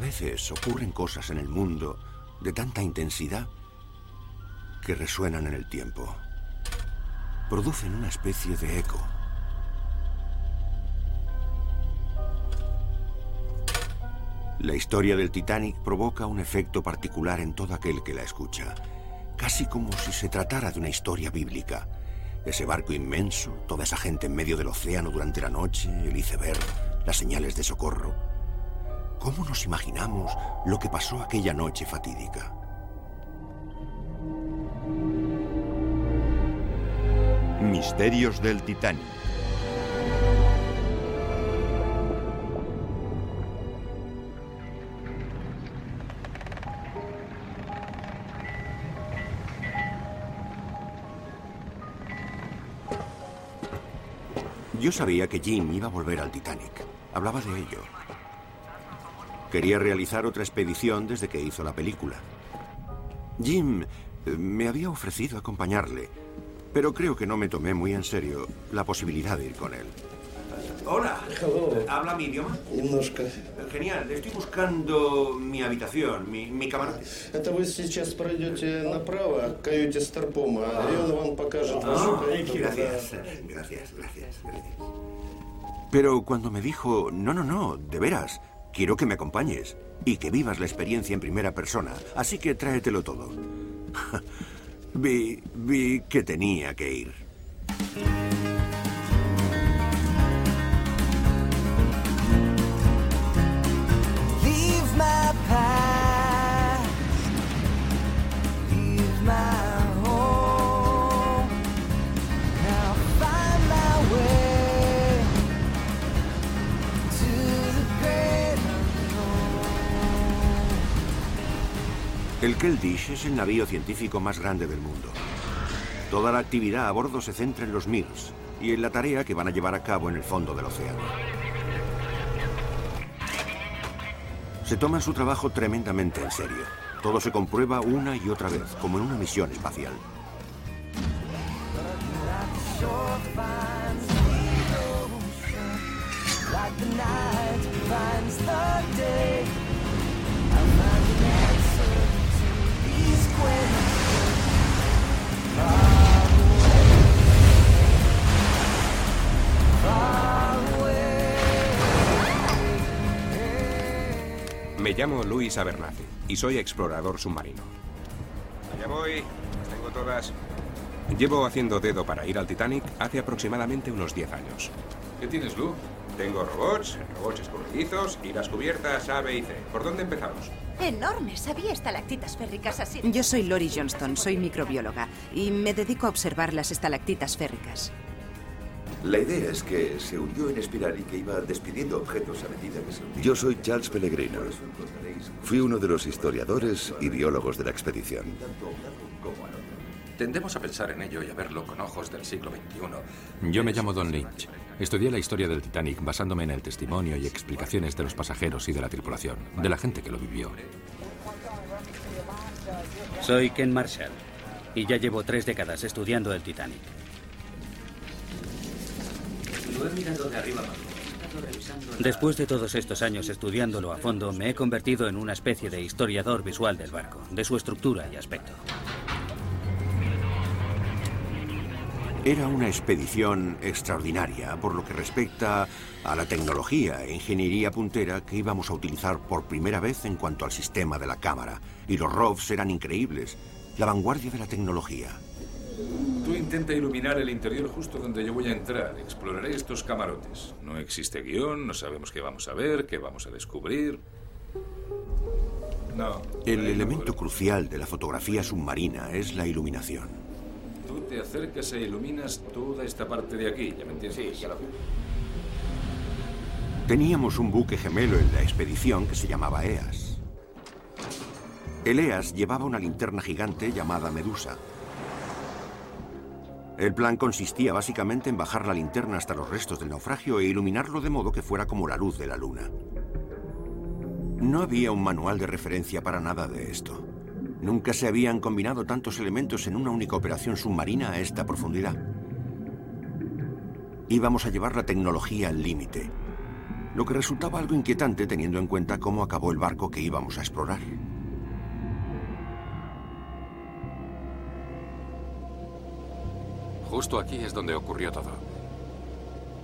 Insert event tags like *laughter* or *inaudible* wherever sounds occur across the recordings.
Veces ocurren cosas en el mundo de tanta intensidad que resuenan en el tiempo. Producen una especie de eco. La historia del Titanic provoca un efecto particular en todo aquel que la escucha, casi como si se tratara de una historia bíblica. Ese barco inmenso, toda esa gente en medio del océano durante la noche, el iceberg, las señales de socorro. ¿Cómo nos imaginamos lo que pasó aquella noche fatídica? Misterios del Titanic. Yo sabía que Jim iba a volver al Titanic. Hablaba de ello. Quería realizar otra expedición desde que hizo la película. Jim eh, me había ofrecido acompañarle, pero creo que no me tomé muy en serio la posibilidad de ir con él. Hola. ¿Habla mi idioma? Немножко. Genial. Estoy buscando mi habitación, mi, mi camarote. Это вы сейчас пройдете направо к каюте Старпома, и он вам покажет вашу Ah, каюту. gracias, gracias, gracias, gracias. Pero cuando me dijo, no, no, no, de veras, quiero que me acompañes y que vivas la experiencia en primera persona, así que tráetelo todo. *laughs* vi, vi que tenía que ir. El Keldysh es el navío científico más grande del mundo. Toda la actividad a bordo se centra en los MIRS y en la tarea que van a llevar a cabo en el fondo del océano. Se toman su trabajo tremendamente en serio. Todo se comprueba una y otra vez, como en una misión espacial. Me llamo Luis Abernathy y soy explorador submarino. Allá voy, las tengo todas. Llevo haciendo dedo para ir al Titanic hace aproximadamente unos 10 años. ¿Qué tienes, Lu? Tengo robots, robots escurridizos y las cubiertas A, B y C. ¿Por dónde empezamos? Enormes, había estalactitas férricas así. Yo soy Lori Johnston, soy microbióloga y me dedico a observar las estalactitas férricas. La idea es que se hundió en espiral y que iba despidiendo objetos a medida que se hundía. Yo soy Charles Pellegrino. Fui uno de los historiadores y biólogos de la expedición. tanto a un lado como al otro. Tendemos a pensar en ello y a verlo con ojos del siglo XXI. Yo me llamo Don Lynch. Estudié la historia del Titanic basándome en el testimonio y explicaciones de los pasajeros y de la tripulación, de la gente que lo vivió. Soy Ken Marshall y ya llevo tres décadas estudiando el Titanic. Después de todos estos años estudiándolo a fondo, me he convertido en una especie de historiador visual del barco, de su estructura y aspecto. Era una expedición extraordinaria por lo que respecta a la tecnología e ingeniería puntera que íbamos a utilizar por primera vez en cuanto al sistema de la cámara. Y los ROVs eran increíbles, la vanguardia de la tecnología. Tú intenta iluminar el interior justo donde yo voy a entrar. Exploraré estos camarotes. No existe guion, no sabemos qué vamos a ver, qué vamos a descubrir. No. El elemento crucial de la fotografía submarina es la iluminación. Tú te acercas e iluminas toda esta parte de aquí, ¿ya me entiendes? Sí, ya lo veo. Teníamos un buque gemelo en la expedición que se llamaba EAS. El EAS llevaba una linterna gigante llamada Medusa. El plan consistía básicamente en bajar la linterna hasta los restos del naufragio e iluminarlo de modo que fuera como la luz de la luna. No había un manual de referencia para nada de esto. Nunca se habían combinado tantos elementos en una única operación submarina a esta profundidad. Íbamos a llevar la tecnología al límite. lo que resultaba algo inquietante teniendo en cuenta cómo acabó el barco que íbamos a explorar. Justo aquí es donde ocurrió todo.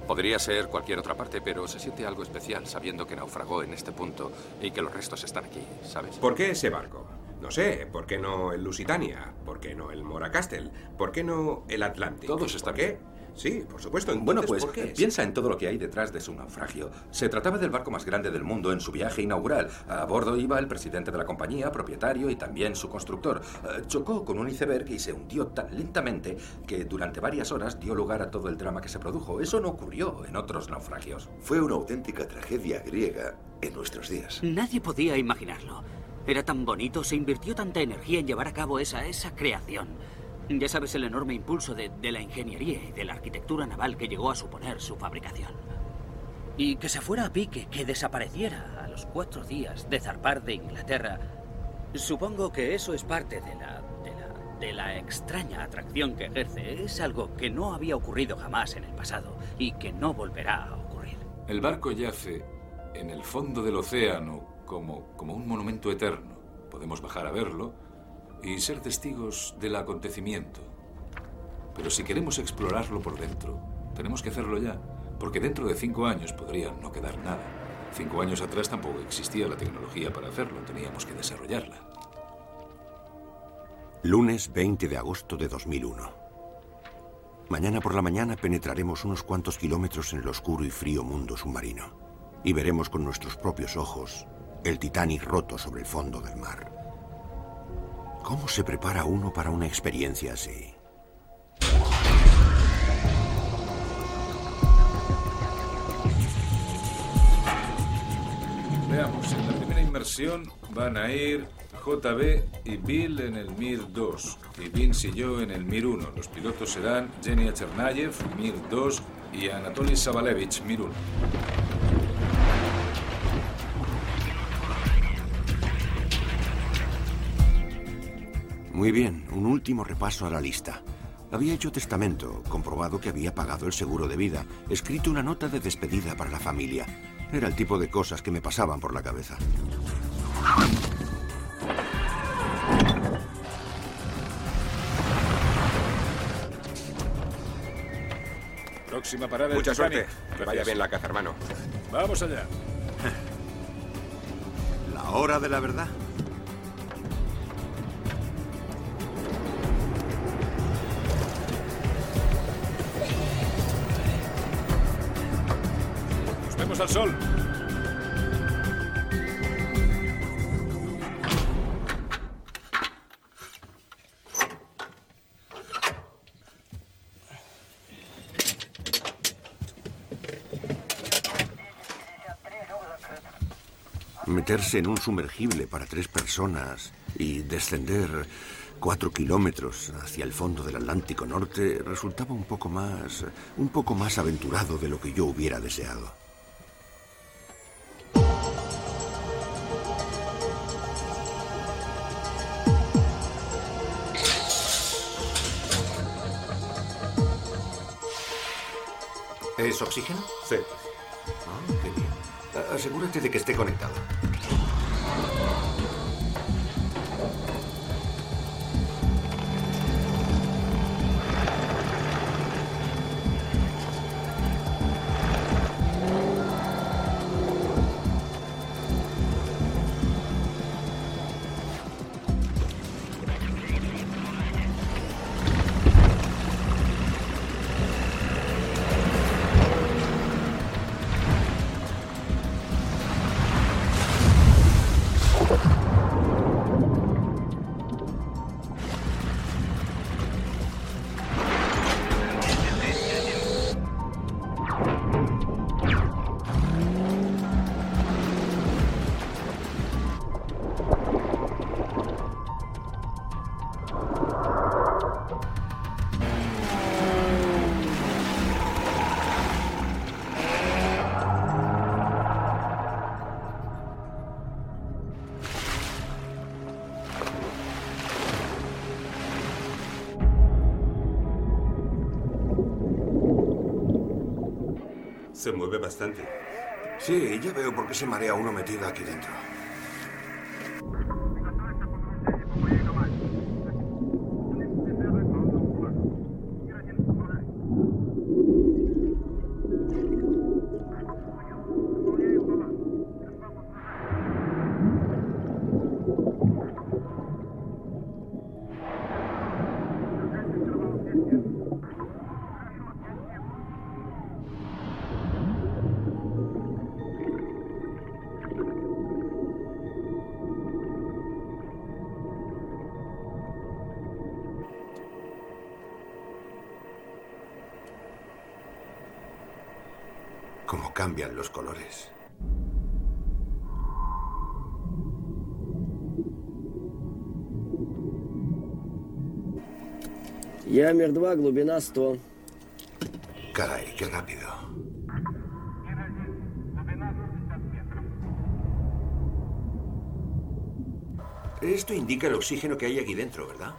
Podría ser cualquier otra parte, pero se siente algo especial sabiendo que naufragó en este punto y que los restos están aquí, ¿sabes? ¿Por qué ese barco? No sé, ¿por qué no el Lusitania? ¿Por qué no el Moracastle? ¿Por qué no el Atlantic? Todos están ¿Por qué? Sí, por supuesto. Bueno, pues ¿por qué? piensa en todo lo que hay detrás de su naufragio. Se trataba del barco más grande del mundo en su viaje inaugural. A bordo iba el presidente de la compañía, propietario y también su constructor. Eh, chocó con un iceberg y se hundió tan lentamente que durante varias horas dio lugar a todo el drama que se produjo. Eso no ocurrió en otros naufragios. Fue una auténtica tragedia griega en nuestros días. Nadie podía imaginarlo. Era tan bonito, se invirtió tanta energía en llevar a cabo esa, esa creación. Ya sabes el enorme impulso de, la ingeniería y de la arquitectura naval que llegó a suponer su fabricación. Y que se fuera a pique, que desapareciera a los cuatro días de zarpar de Inglaterra. Supongo que eso es parte de la, de la, de la extraña atracción que ejerce. Es algo que no había ocurrido jamás en el pasado y que no volverá a ocurrir. El barco yace en el fondo del océano como, como un monumento eterno. Podemos bajar a verlo y ser testigos del acontecimiento. Pero si queremos explorarlo por dentro, tenemos que hacerlo ya, porque dentro de cinco años podría no quedar nada. Cinco años atrás tampoco existía la tecnología para hacerlo, teníamos que desarrollarla. Lunes 20 de agosto de 2001. Mañana por la mañana penetraremos unos cuantos kilómetros en el oscuro y frío mundo submarino y veremos con nuestros propios ojos el Titanic roto sobre el fondo del mar. ¿Cómo se prepara uno para una experiencia así? Veamos, en la primera inmersión van a ir JB y Bill en el Mir 2 y Vince y yo en el Mir 1. Los pilotos serán Genia Chernayev, Mir 2 y Anatoly Sabalevich, Mir 1. Muy bien, un último repaso a la lista. Había hecho testamento, comprobado que había pagado el seguro de vida, escrito una nota de despedida para la familia. Era el tipo de cosas que me pasaban por la cabeza. Próxima parada Mucha suerte. Que vaya bien la caza, hermano. Vamos allá. La hora de la verdad. Nos vemos al sol. Meterse en un sumergible para tres personas y descender cuatro kilómetros hacia el fondo del Atlántico Norte resultaba un poco más, un poco más aventurado de lo que yo hubiera deseado. ¿Es oxígeno? Sí. Ah, qué bien. A- Asegúrate de que esté conectado. Se mueve bastante. Sí, ya veo por qué se marea uno metido aquí dentro. cambian los colores. Ямер 2, глубина 100. Caray, qué rápido. Esto indica el oxígeno que hay aquí dentro, ¿verdad?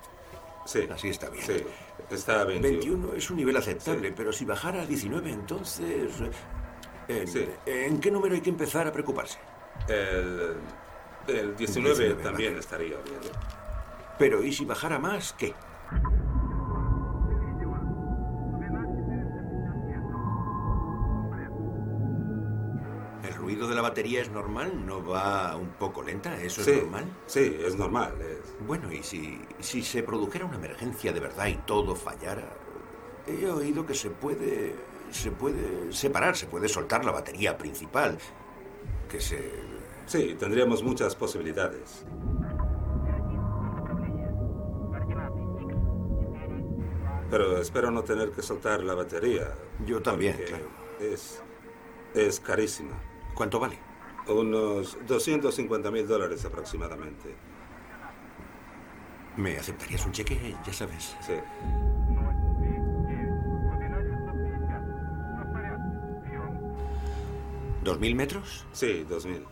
Sí. Así está bien. Sí, está a 21. 21 es un nivel aceptable, pero si bajara a 19, entonces... ¿en, ¿En qué número hay que empezar a preocuparse? El, el 19, 19, también vale. estaría bien. Pero ¿y si bajara más, qué? ¿El ruido de la batería es normal? ¿No va un poco lenta? ¿Eso Sí, es normal? Sí, es normal. es- Bueno, y si, si se produjera una emergencia de verdad y todo fallara, he oído que se puede, se puede separar, se puede soltar la batería principal, que se... Sí, tendríamos muchas posibilidades. Pero espero no tener que soltar la batería. Yo también, claro. Es, es carísima. ¿Cuánto vale? Unos 250 mil dólares aproximadamente. ¿Me aceptarías un cheque? Ya sabes. Sí. ¿Dos mil metros? Sí, dos mil.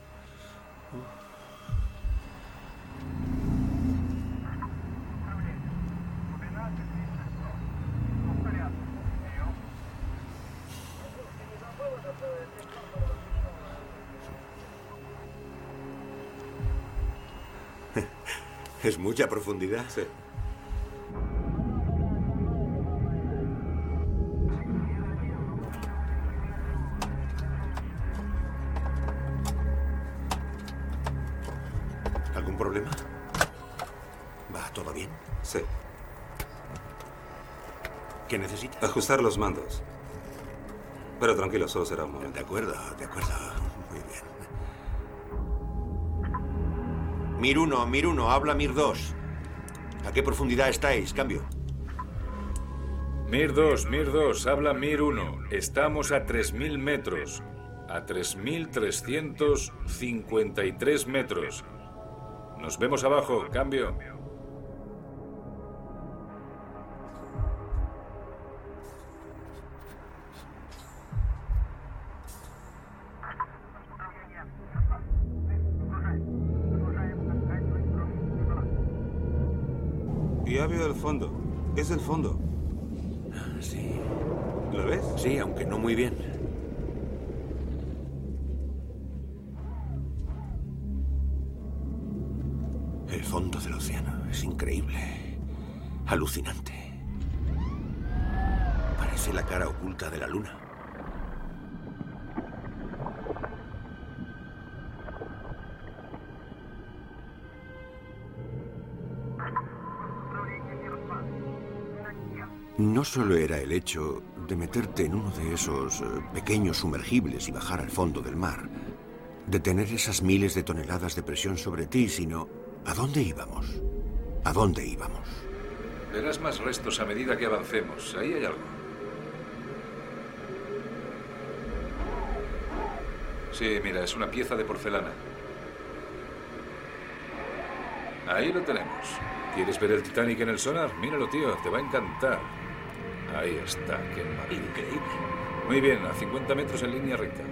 *laughs* Es mucha profundidad. Sí. Ajustar los mandos. Pero tranquilo, solo será un momento. De acuerdo, de acuerdo. Muy bien. Mir 1, Mir 1, habla Mir 2. ¿A qué profundidad estáis? Cambio. Mir 2, Mir 2, habla Mir 1. Estamos a 3.000 metros. A 3.353 metros. Nos vemos abajo, cambio. Es el fondo. Sí. ¿Lo ves? Sí, aunque no muy bien. El fondo del océano es increíble. Alucinante. Parece la cara oculta de la luna. No solo era el hecho de meterte en uno de esos eh, pequeños sumergibles y bajar al fondo del mar, de tener esas miles de toneladas de presión sobre ti, sino ¿a dónde íbamos? ¿A dónde íbamos? Verás más restos a medida que avancemos. Ahí hay algo. Sí, mira, es una pieza de porcelana. Ahí lo tenemos. ¿Quieres ver el Titanic en el sonar? Míralo, tío, te va a encantar. Ahí está, qué maravilla. Increíble. Muy bien, a 50 metros en línea recta.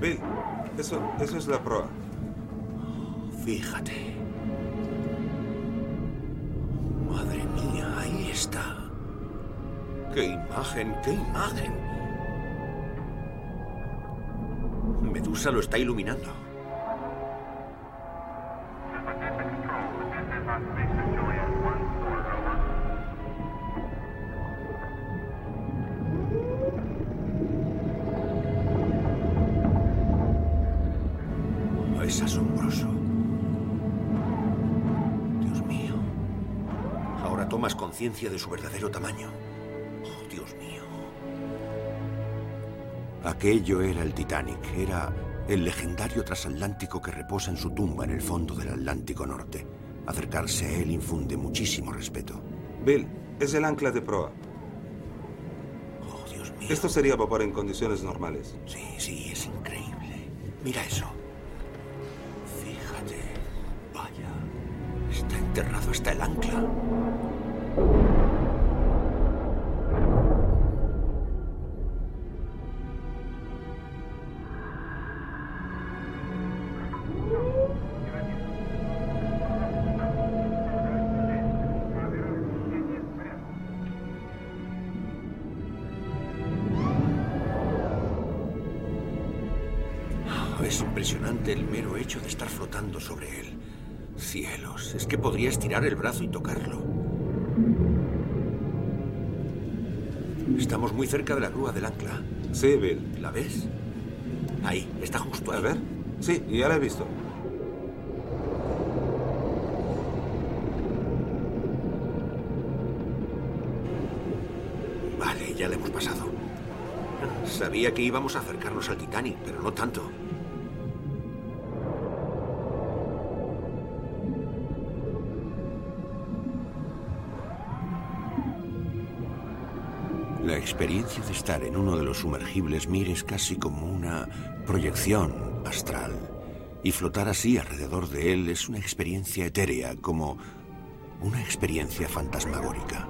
Bill, eso, eso es la proa. Fíjate. Imagen, qué imagen! Medusa lo está iluminando. Es asombroso. Dios mío. Ahora tomas conciencia de su verdadero tamaño. Aquello era el Titanic. Era el legendario transatlántico que reposa en su tumba en el fondo del Atlántico Norte. Acercarse a él infunde muchísimo respeto. Bill, es el ancla de proa. Oh, Dios mío. Esto sería vapor en condiciones normales. Sí, sí, es increíble. Mira eso. Fíjate. Vaya. Está enterrado hasta el ancla. Estirar el brazo y tocarlo. Estamos muy cerca de la grúa del ancla. Sí, Bill. ¿La ves? Ahí, está justo ahí. A ver. Sí, ya la he visto. Vale, ya la hemos pasado. Sabía que íbamos a acercarnos al Titanic, pero no tanto. Experiencia de estar en uno de los sumergibles Mir es casi como una proyección astral. Y flotar así alrededor de él es una experiencia etérea, como una experiencia fantasmagórica.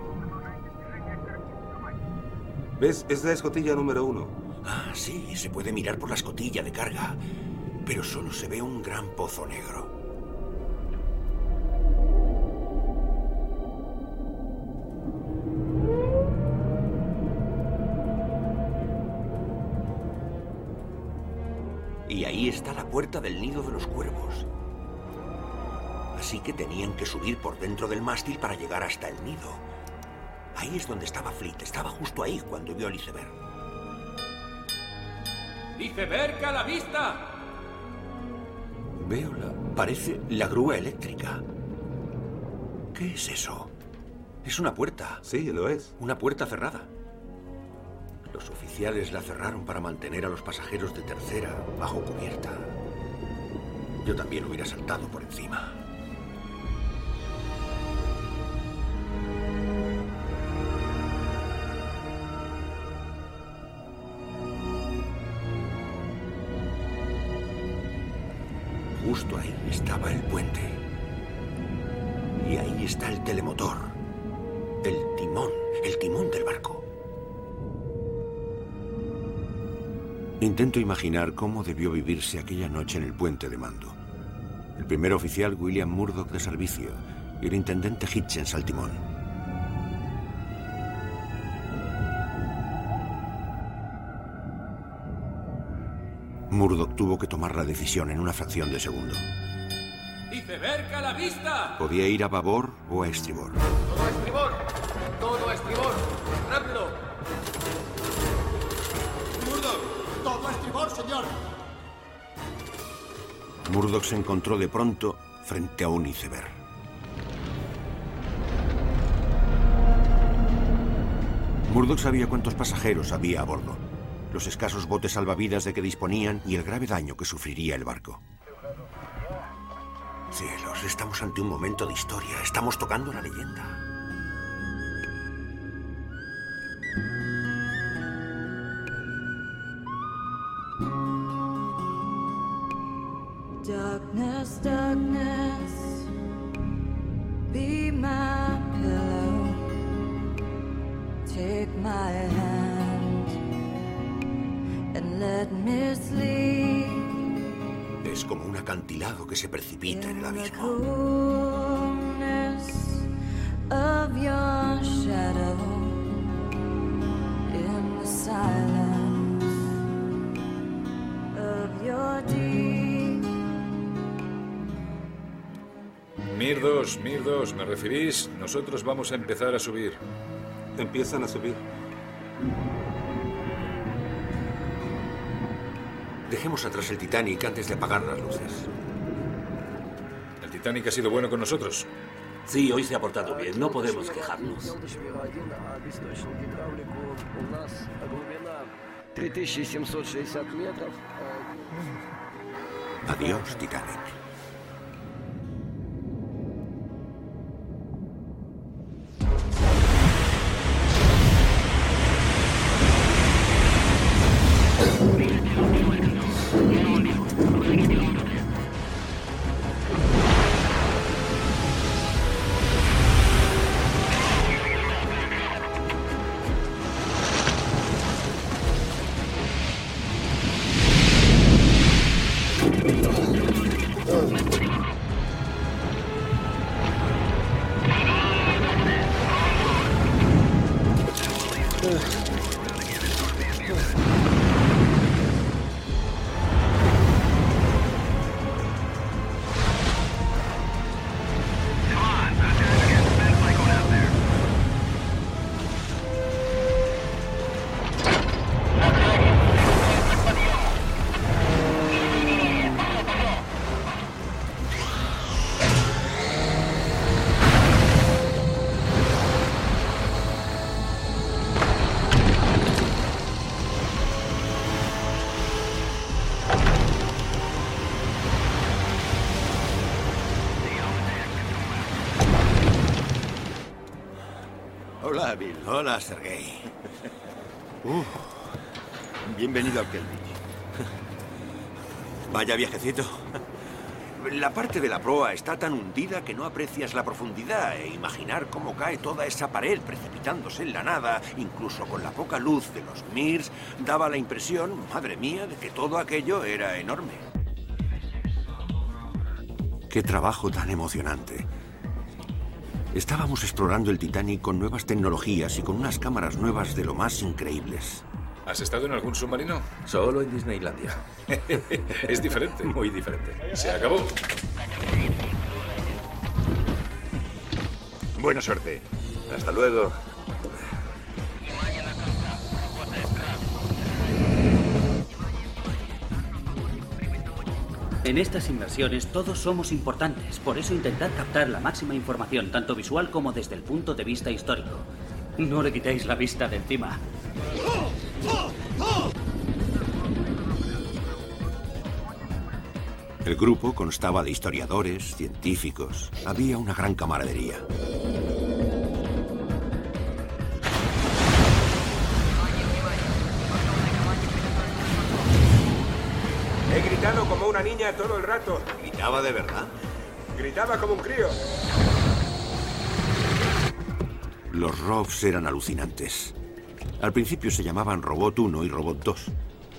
¿Ves? Es la escotilla número uno. Ah, sí, se puede mirar por la escotilla de carga, pero solo se ve un gran pozo negro. La puerta del nido de los cuervos. Así que tenían que subir por dentro del mástil para llegar hasta el nido. Ahí es donde estaba Fleet. Estaba justo ahí cuando vio al iceberg. ¡Iceberg a la vista! Veo la... Parece la grúa eléctrica. ¿Qué es eso? Es una puerta. Sí, lo es. Una puerta cerrada. Oficiales la cerraron para mantener a los pasajeros de tercera bajo cubierta. Yo también hubiera saltado por encima. Justo ahí estaba el puente. Y ahí está el telemotor. El timón, el timón del barco. Intento imaginar cómo debió vivirse aquella noche en el puente de mando. El primer oficial William Murdoch de servicio y el intendente Hitchens al timón. Murdoch tuvo que tomar la decisión en una fracción de segundo. ¡Iceberg a la vista! Podía ir a babor o a estribor. ¡Todo a estribor! ¡Todo a estribor! ¡Rápido! ¡Murdoch! ¡Todo estribor, señor! Murdoch se encontró de pronto frente a un iceberg. Murdoch sabía cuántos pasajeros había a bordo, los escasos botes salvavidas de que disponían y el grave daño que sufriría el barco. Cielos, estamos ante un momento de historia, estamos tocando la leyenda. referís, nosotros vamos a empezar a subir. Empiezan a subir. Dejemos atrás el Titanic antes de apagar las luces. ¿El Titanic ha sido bueno con nosotros? Sí, hoy se ha portado bien. No podemos quejarnos. 3760 metros. Adiós, Titanic. Hola, Sergei. *laughs* Uh, bienvenido al Kelvin. *laughs* Vaya viajecito. La parte de la proa está tan hundida que no aprecias la profundidad e imaginar cómo cae toda esa pared precipitándose en la nada, incluso con la poca luz de los Mirs, daba la impresión, madre mía, de que todo aquello era enorme. Qué trabajo tan emocionante. Estábamos explorando el Titanic con nuevas tecnologías y con unas cámaras nuevas de lo más increíbles. ¿Has estado en algún submarino? Solo en Disneylandia. *laughs* es diferente. Muy diferente. Se acabó. Buena suerte. Hasta luego. En estas inversiones todos somos importantes, por eso intentad captar la máxima información, tanto visual como desde el punto de vista histórico. No le quitéis la vista de encima. El grupo constaba de historiadores, científicos. Había una gran camaradería. He gritado como una niña todo el rato. ¿Gritaba de verdad? Gritaba como un crío. Los ROVs eran alucinantes. Al principio se llamaban Robot 1 y Robot 2,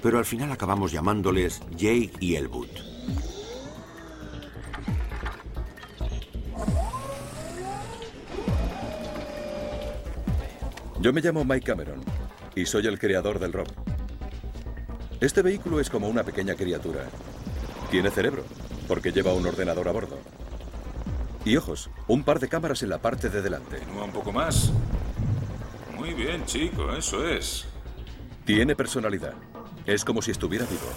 pero al final acabamos llamándoles Jake y Elwood. Yo me llamo Mike Cameron y soy el creador del ROV. Este vehículo es como una pequeña criatura. Tiene cerebro, porque lleva un ordenador a bordo. Y ojos, un par de cámaras en la parte de delante. Continúa un poco más. Muy bien, chico, eso es. Tiene personalidad. Es como si estuviera vivo.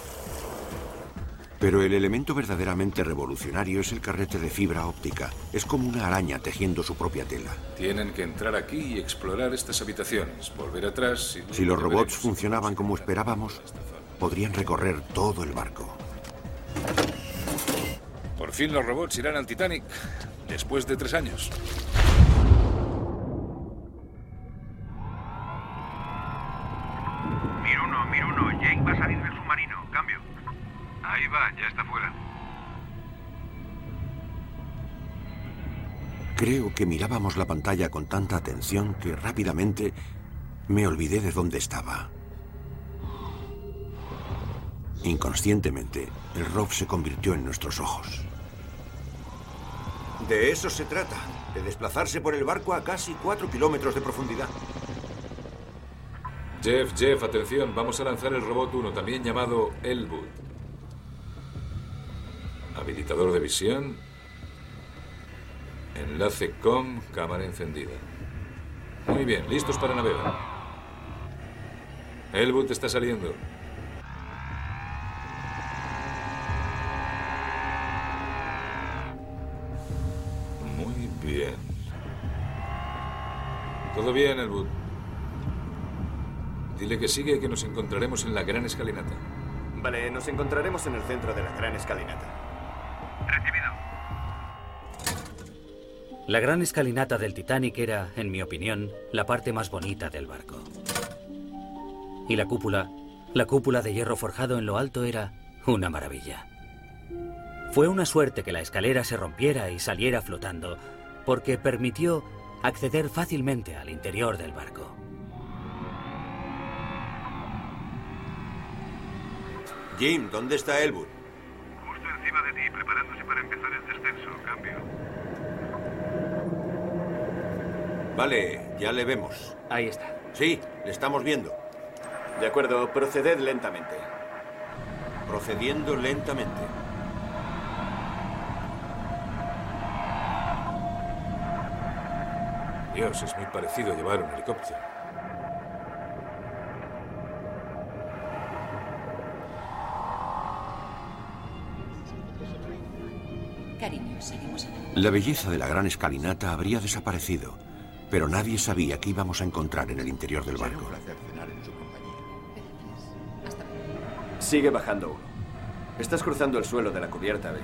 Pero el elemento verdaderamente revolucionario es el carrete de fibra óptica. Es como una araña tejiendo su propia tela. Tienen que entrar aquí y explorar estas habitaciones, volver atrás y... Si los robots funcionaban como esperábamos, podrían recorrer todo el barco. Por fin los robots irán al Titanic, después de tres años. Mir uno, Mir uno. Jake va a salir del submarino. Cambio. Ahí va, ya está fuera. Creo que mirábamos la pantalla con tanta atención que rápidamente me olvidé de dónde estaba. Inconscientemente, el Rob se convirtió en nuestros ojos. De eso se trata, de desplazarse por el barco a casi cuatro kilómetros de profundidad. Jeff, Jeff, atención, vamos a lanzar el robot 1, también llamado Elwood. Habilitador de visión. Enlace com, cámara encendida. Muy bien, listos para navegar. Elwood está saliendo. Todo bien, Elwood. Dile que sigue y que nos encontraremos en la gran escalinata. Vale, nos encontraremos en el centro de la gran escalinata. Recibido. La gran escalinata del Titanic era, en mi opinión, la parte más bonita del barco. Y la cúpula, la cúpula de hierro forjado en lo alto era una maravilla. Fue una suerte que la escalera se rompiera y saliera flotando, porque permitió acceder fácilmente al interior del barco. Jim, ¿dónde está Elwood? Justo encima de ti, preparándose para empezar el descenso. Cambio. Vale, ya le vemos. Ahí está. Sí, le estamos viendo. De acuerdo, proceded lentamente. Procediendo lentamente. Dios, es muy parecido llevar un helicóptero. Cariño, seguimos adelante. La belleza de la gran escalinata habría desaparecido, pero nadie sabía qué íbamos a encontrar en el interior del barco. Sigue bajando uno. Estás cruzando el suelo de la cubierta B.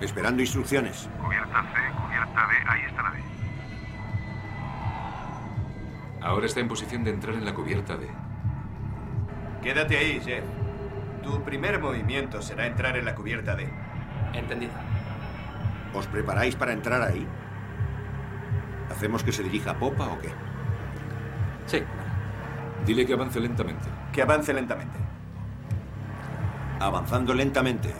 Esperando instrucciones. Cubierta C, cubierta D. Ahí está la D. Ahora está en posición de entrar en la cubierta D. Quédate ahí, Jeff. Tu primer movimiento será entrar en la cubierta D. Entendido. ¿Os preparáis para entrar ahí? ¿Hacemos que se dirija a popa o qué? Sí. Dile que avance lentamente. Que avance lentamente. Avanzando lentamente.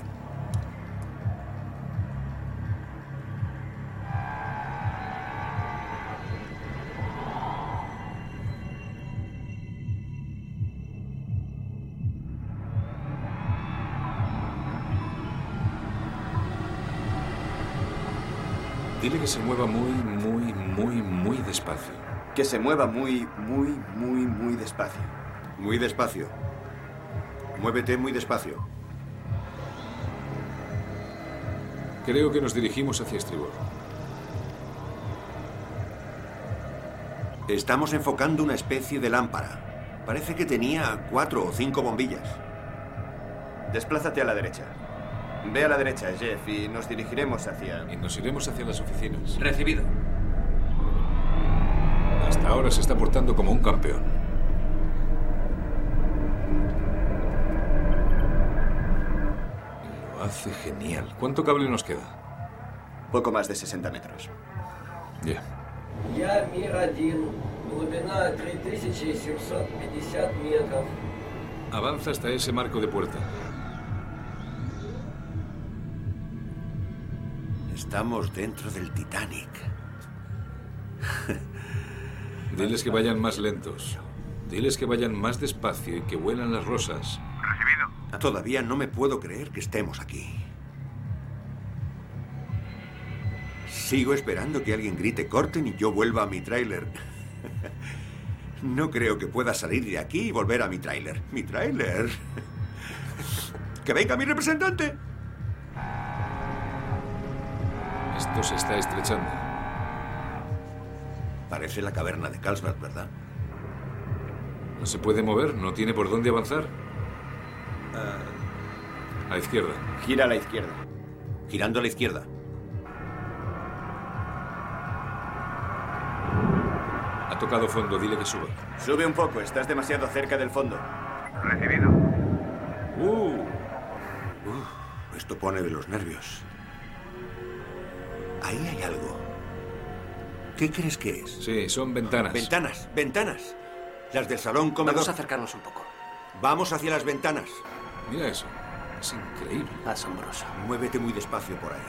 Dile que se mueva muy, muy, muy, muy despacio. Que se mueva muy, muy, muy, muy despacio. Muy despacio. Muévete muy despacio. Creo que nos dirigimos hacia estribor. Estamos enfocando una especie de lámpara. Parece que tenía cuatro o cinco bombillas. Desplázate a la derecha. Ve a la derecha, Jeff, y nos dirigiremos hacia... Y nos iremos hacia las oficinas. Recibido. Hasta ahora se está portando como un campeón. Lo hace genial. ¿Cuánto cable nos queda? Poco más de 60 metros. Ya. Yeah. Avanza hasta ese marco de puerta. Estamos dentro del Titanic. Diles que vayan más lentos. Diles que vayan más despacio y que vuelan las rosas. Recibido. Todavía no me puedo creer que estemos aquí. Sigo esperando que alguien grite corten y yo vuelva a mi tráiler. No creo que pueda salir de aquí y volver a mi tráiler. Mi tráiler. ¡Que venga mi representante! Esto se está estrechando. Parece la caverna de Carlsbad, ¿verdad? No se puede mover, no tiene por dónde avanzar. A la izquierda. Gira a la izquierda. Girando a la izquierda. Ha tocado fondo, dile que suba. Sube un poco, estás demasiado cerca del fondo. Recibido. Uh, Uh, esto pone de los nervios. Ahí hay algo. ¿Qué crees que es? sí, son ventanas. Ventanas, ventanas. Las del salón comedor. Vamos a acercarnos un poco. Vamos hacia las ventanas. Mira eso. Es increíble. Asombroso. Muévete muy despacio por ahí.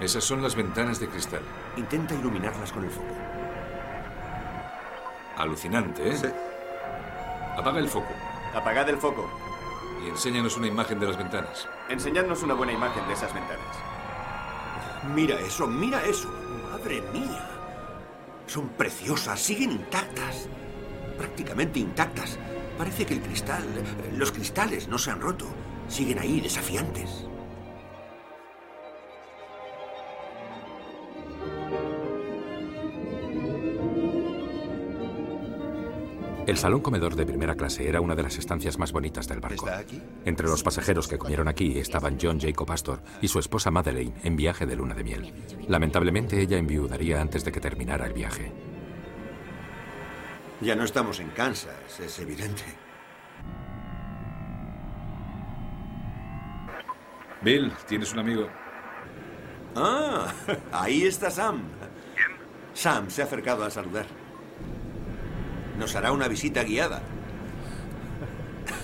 Esas son las ventanas de cristal. Intenta iluminarlas con el foco. Alucinante, ¿eh? Sí. Apaga el foco Apagad el foco. y enséñanos una imagen de las ventanas. Enseñadnos una buena imagen de esas ventanas. Mira eso, mira eso. Madre mía. Son preciosas, siguen intactas. Prácticamente intactas. Parece que el cristal, los cristales no se han roto. Siguen ahí desafiantes. El salón comedor de primera clase era una de las estancias más bonitas del barco. ¿Está aquí? Entre los pasajeros que comieron aquí estaban John Jacob Astor y su esposa Madeleine en viaje de luna de miel. Lamentablemente ella enviudaría antes de que terminara el viaje. Ya no estamos en Kansas, es evidente. Bill, ¿tienes un amigo? Ah, *laughs* ahí está Sam. Sam se ha acercado a saludar. Nos hará una visita guiada.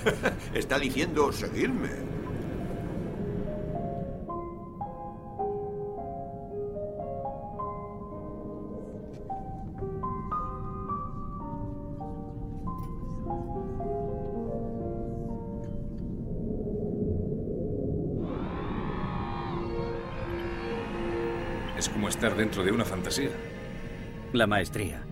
*laughs* Está diciendo, seguidme. Es como estar dentro de una fantasía. La maestría.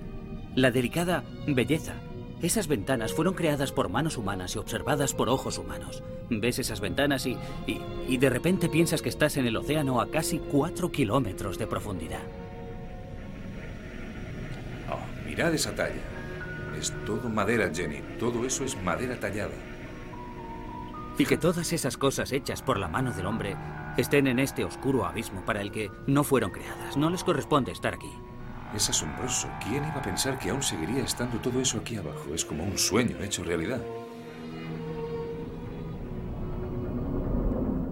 La delicada belleza. Esas ventanas fueron creadas por manos humanas y observadas por ojos humanos. Ves esas ventanas y, y, y de repente piensas que estás en el océano a casi cuatro kilómetros de profundidad. Oh, mirad esa talla. Es todo madera, Jenny. Todo eso es madera tallada. Y que todas esas cosas hechas por la mano del hombre estén en este oscuro abismo para el que no fueron creadas. No les corresponde estar aquí. Es asombroso. ¿Quién iba a pensar que aún seguiría estando todo eso aquí abajo? Es como un sueño hecho realidad.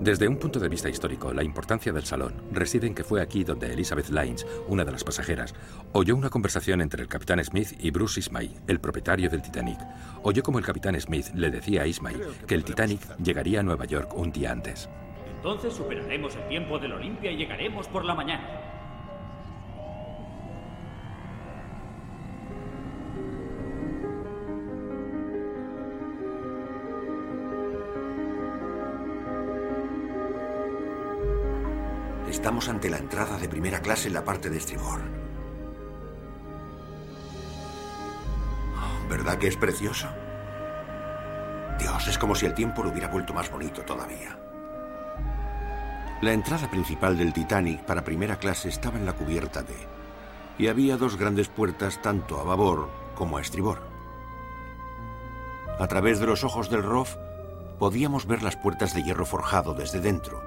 Desde un punto de vista histórico, la importancia del salón reside en que fue aquí donde Elizabeth Lines, una de las pasajeras, oyó una conversación entre el capitán Smith y Bruce Ismay, el propietario del Titanic. Oyó como el capitán Smith le decía a Ismay que el Titanic llegaría a Nueva York un día antes. Entonces superaremos el tiempo del Olimpia y llegaremos por la mañana. Estamos ante la entrada de primera clase en la parte de estribor. ¿Verdad que es precioso? Dios, es como si el tiempo lo hubiera vuelto más bonito todavía. La entrada principal del Titanic para primera clase estaba en la cubierta D. Y había dos grandes puertas tanto a babor como a estribor. A través de los ojos del ROF podíamos ver las puertas de hierro forjado desde dentro.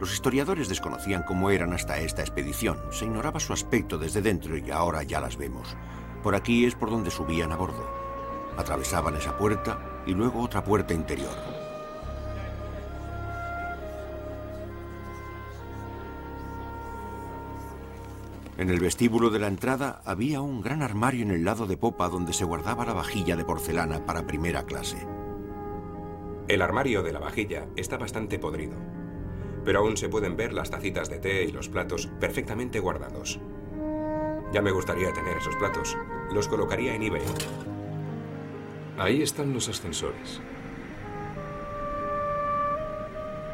Los historiadores desconocían cómo eran hasta esta expedición. Se ignoraba su aspecto desde dentro y ahora ya las vemos. Por aquí es por donde subían a bordo. Atravesaban esa puerta y luego otra puerta interior. En el vestíbulo de la entrada había un gran armario en el lado de popa donde se guardaba la vajilla de porcelana para primera clase. El armario de la vajilla está bastante podrido, pero aún se pueden ver las tacitas de té y los platos perfectamente guardados. Ya me gustaría tener esos platos. Los colocaría en eBay. Ahí están los ascensores.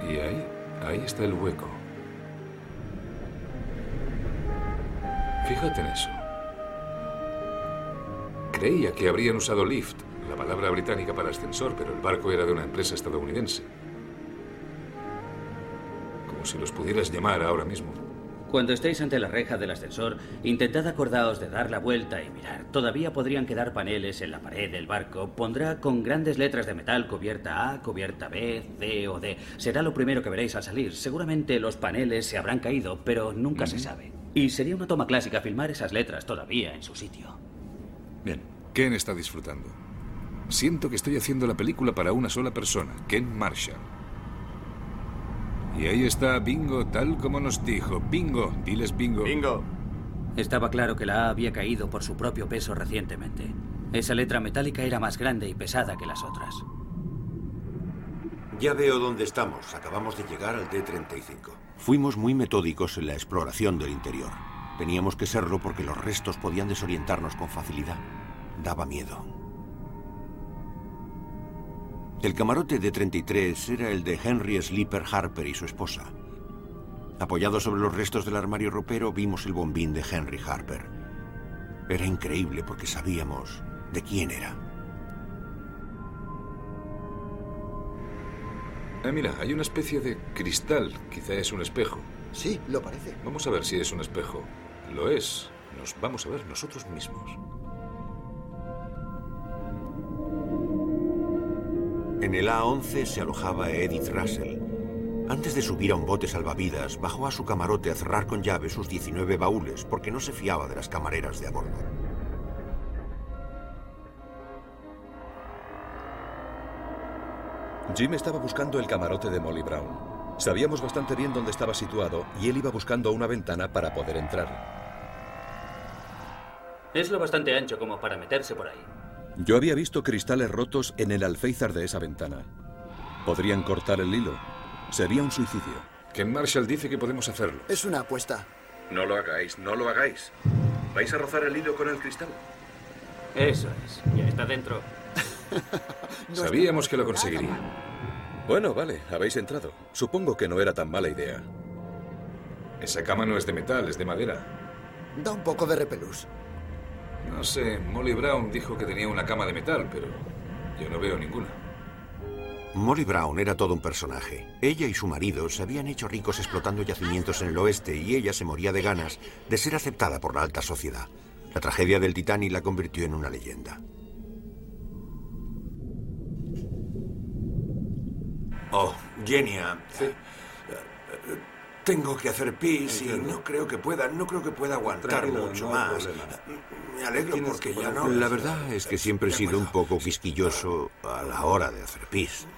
Y ahí, ahí está el hueco. Fíjate en eso. Creía que habrían usado lift, la palabra británica para ascensor, pero el barco era de una empresa estadounidense. Si los pudieras llamar ahora mismo. Cuando estéis ante la reja del ascensor, intentad acordaos de dar la vuelta y mirar. Todavía podrían quedar paneles en la pared del barco. Pondrá con grandes letras de metal cubierta A, cubierta B, C o D. Será lo primero que veréis al salir. Seguramente los paneles se habrán caído, pero nunca se sabe. Y sería una toma clásica filmar esas letras todavía en su sitio. Bien, Ken está disfrutando. Siento que estoy haciendo la película para una sola persona, Ken Marshall. Y ahí está Bingo, tal como nos dijo. Bingo, diles Bingo. Bingo. Estaba claro que la A había caído por su propio peso recientemente. Esa letra metálica era más grande y pesada que las otras. Ya veo dónde estamos. Acabamos de llegar al D-35. Fuimos muy metódicos en la exploración del interior. Teníamos que serlo porque los restos podían desorientarnos con facilidad. Daba miedo. El camarote D-33 era el de Henry Sleeper Harper y su esposa. Apoyados sobre los restos del armario ropero, vimos el bombín de Henry Harper. Era increíble porque sabíamos de quién era. Ah, mira, hay una especie de cristal. Quizá es un espejo. Sí, lo parece. Vamos a ver si es un espejo. Lo es. Nos vamos a ver nosotros mismos. En el A-11 se alojaba Edith Russell. Antes de subir a un bote salvavidas, bajó a su camarote a cerrar con llave sus 19 baúles porque no se fiaba de las camareras de a bordo. Jim estaba buscando el camarote de Molly Brown. Sabíamos bastante bien dónde estaba situado y él iba buscando una ventana para poder entrar. Es lo bastante ancho como para meterse por ahí. Yo había visto cristales rotos en el alféizar de esa ventana. Podrían cortar el hilo. Sería un suicidio. Ken Marshall dice que podemos hacerlo. Es una apuesta. No lo hagáis, no lo hagáis. ¿Vais a rozar el hilo con el cristal? Eso es. Ya está dentro. *laughs* Sabíamos que lo conseguiría. Bueno, vale, habéis entrado. Supongo que no era tan mala idea. Esa cama no es de metal, es de madera. Da un poco de repelús. No sé, Molly Brown dijo que tenía una cama de metal, pero yo no veo ninguna. Molly Brown era todo un personaje. Ella y su marido se habían hecho ricos explotando yacimientos en el oeste y ella se moría de ganas de ser aceptada por la alta sociedad. La tragedia del Titanic la convirtió en una leyenda. Oh, Genia. Tengo que hacer pis y no creo que pueda, no creo que pueda aguantar Tranquilo, mucho no más. Me alegro porque que ya no. La verdad es que siempre he sido un poco quisquilloso a la hora de hacer pis.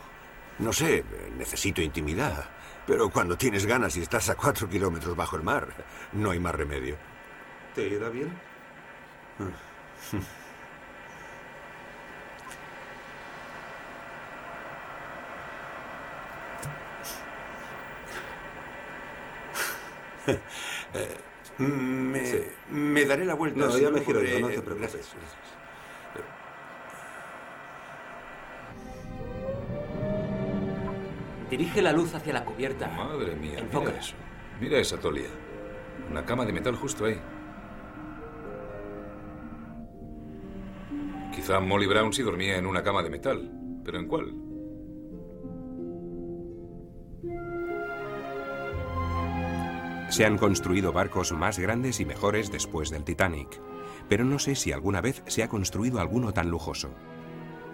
No sé, necesito intimidad. Pero cuando tienes ganas y estás a cuatro kilómetros bajo el mar, no hay más remedio. ¿Te irá bien? *laughs* *laughs* Eh, me, me daré la vuelta. No, si ya me giro podré- yo, no te preocupes. Gracias. Dirige la luz hacia la cubierta. Madre mía, Enfoca. mira eso. Mira esa tolia. Una cama de metal justo ahí. Quizá Molly Brown sí dormía en una cama de metal. ¿Pero en cuál? Se han construido barcos más grandes y mejores después del Titanic, pero no sé si alguna vez se ha construido alguno tan lujoso.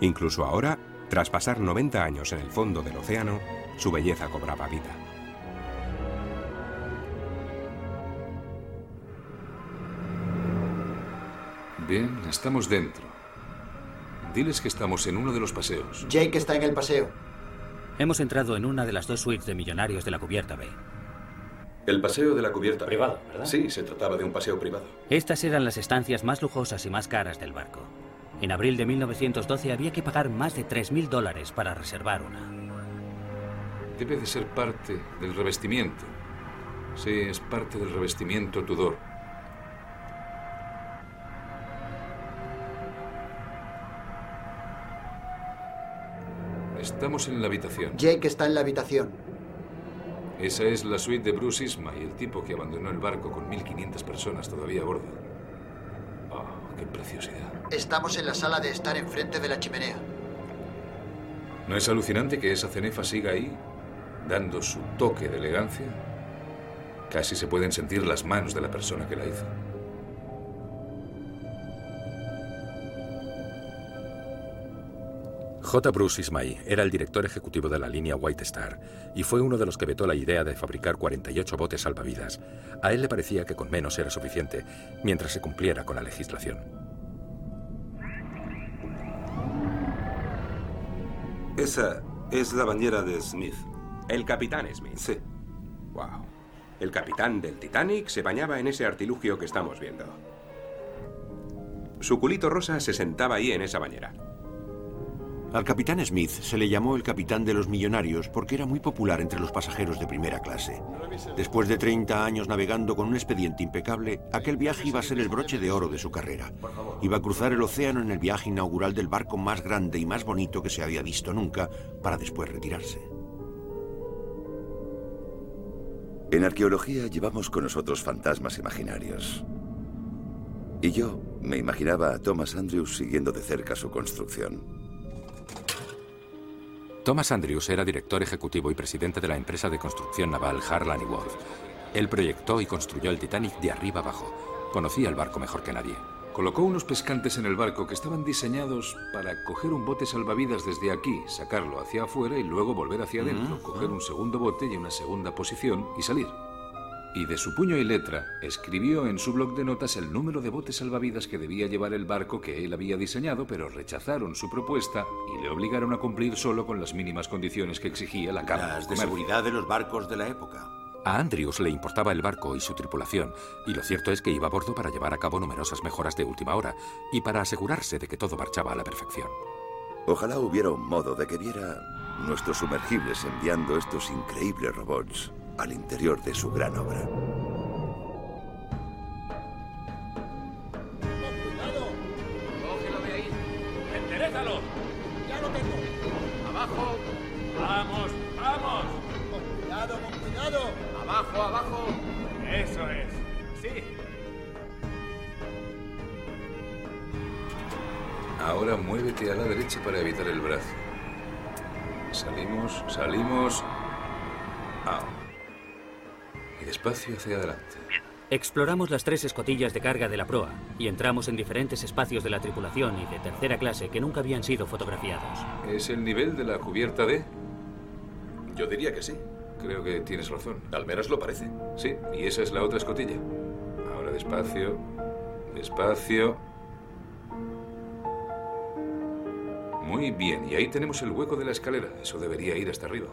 Incluso ahora, tras pasar 90 años en el fondo del océano, su belleza cobraba vida. Bien, estamos dentro. Diles que estamos en uno de los paseos. Jake está en el paseo. Hemos entrado en una de las dos suites de millonarios de la cubierta B. El paseo de la cubierta. Privado, ¿verdad? Sí, se trataba de un paseo privado. Estas eran las estancias más lujosas y más caras del barco. En abril de 1912 había que pagar más de 3.000 dólares para reservar una. Debe de ser parte del revestimiento. Sí, es parte del revestimiento Tudor. Estamos en la habitación. Jake está en la habitación. Esa es la suite de Bruce Ismay, el tipo que abandonó el barco con 1.500 personas todavía a bordo. Oh, qué preciosidad. Estamos en la sala de estar enfrente de la chimenea. ¿No es alucinante que esa cenefa siga ahí, dando su toque de elegancia? Casi se pueden sentir las manos de la persona que la hizo. J. Bruce Ismay era el director ejecutivo de la línea White Star y fue uno de los que vetó la idea de fabricar 48 botes salvavidas. A él le parecía que con menos era suficiente, mientras se cumpliera con la legislación. Esa es la bañera de Smith. El capitán Smith. Sí. Wow. El capitán del Titanic se bañaba en ese artilugio que estamos viendo. Su culito rosa se sentaba ahí en esa bañera. Al capitán Smith se le llamó el capitán de los millonarios porque era muy popular entre los pasajeros de primera clase. Después de 30 años navegando con un expediente impecable, aquel viaje iba a ser el broche de oro de su carrera. Iba a cruzar el océano en el viaje inaugural del barco más grande y más bonito que se había visto nunca, para después retirarse. En arqueología llevamos con nosotros fantasmas imaginarios. Y yo me imaginaba a Thomas Andrews siguiendo de cerca su construcción. Thomas Andrews era director ejecutivo y presidente de la empresa de construcción naval Harlan y Wolff. Él proyectó y construyó el Titanic de arriba abajo. Conocía el barco mejor que nadie. Colocó unos pescantes en el barco que estaban diseñados para coger un bote salvavidas desde aquí, sacarlo hacia afuera y luego volver hacia adentro, coger un segundo bote y una segunda posición y salir y de su puño y letra escribió en su blog de notas el número de botes salvavidas que debía llevar el barco que él había diseñado, pero rechazaron su propuesta y le obligaron a cumplir solo con las mínimas condiciones que exigía la Cámara Las de seguridad de los barcos de la época. A Andrews le importaba el barco y su tripulación, y lo cierto es que iba a bordo para llevar a cabo numerosas mejoras de última hora y para asegurarse de que todo marchaba a la perfección. Ojalá hubiera un modo de que viera nuestros sumergibles enviando estos increíbles robots al interior de su gran obra. ¡Cuidado! ¡Cógelo de ahí! ¡Enderézalo! ¡Ya lo tengo! ¡Abajo! ¡Vamos! ¡Vamos! ¡Con con cuidado! ¡Abajo, abajo! ¡Eso es! ¡Sí! Ahora muévete a la derecha para evitar el brazo. Salimos, salimos. Ah. Y despacio hacia adelante. Exploramos las tres escotillas de carga de la proa y entramos en diferentes espacios de la tripulación y de tercera clase que nunca habían sido fotografiados. ¿Es el nivel de la cubierta D? Yo diría que sí. Creo que tienes razón. Al menos lo parece. Sí, y esa es la otra escotilla. Ahora despacio, despacio. Muy bien, y ahí tenemos el hueco de la escalera. Eso debería ir hasta arriba.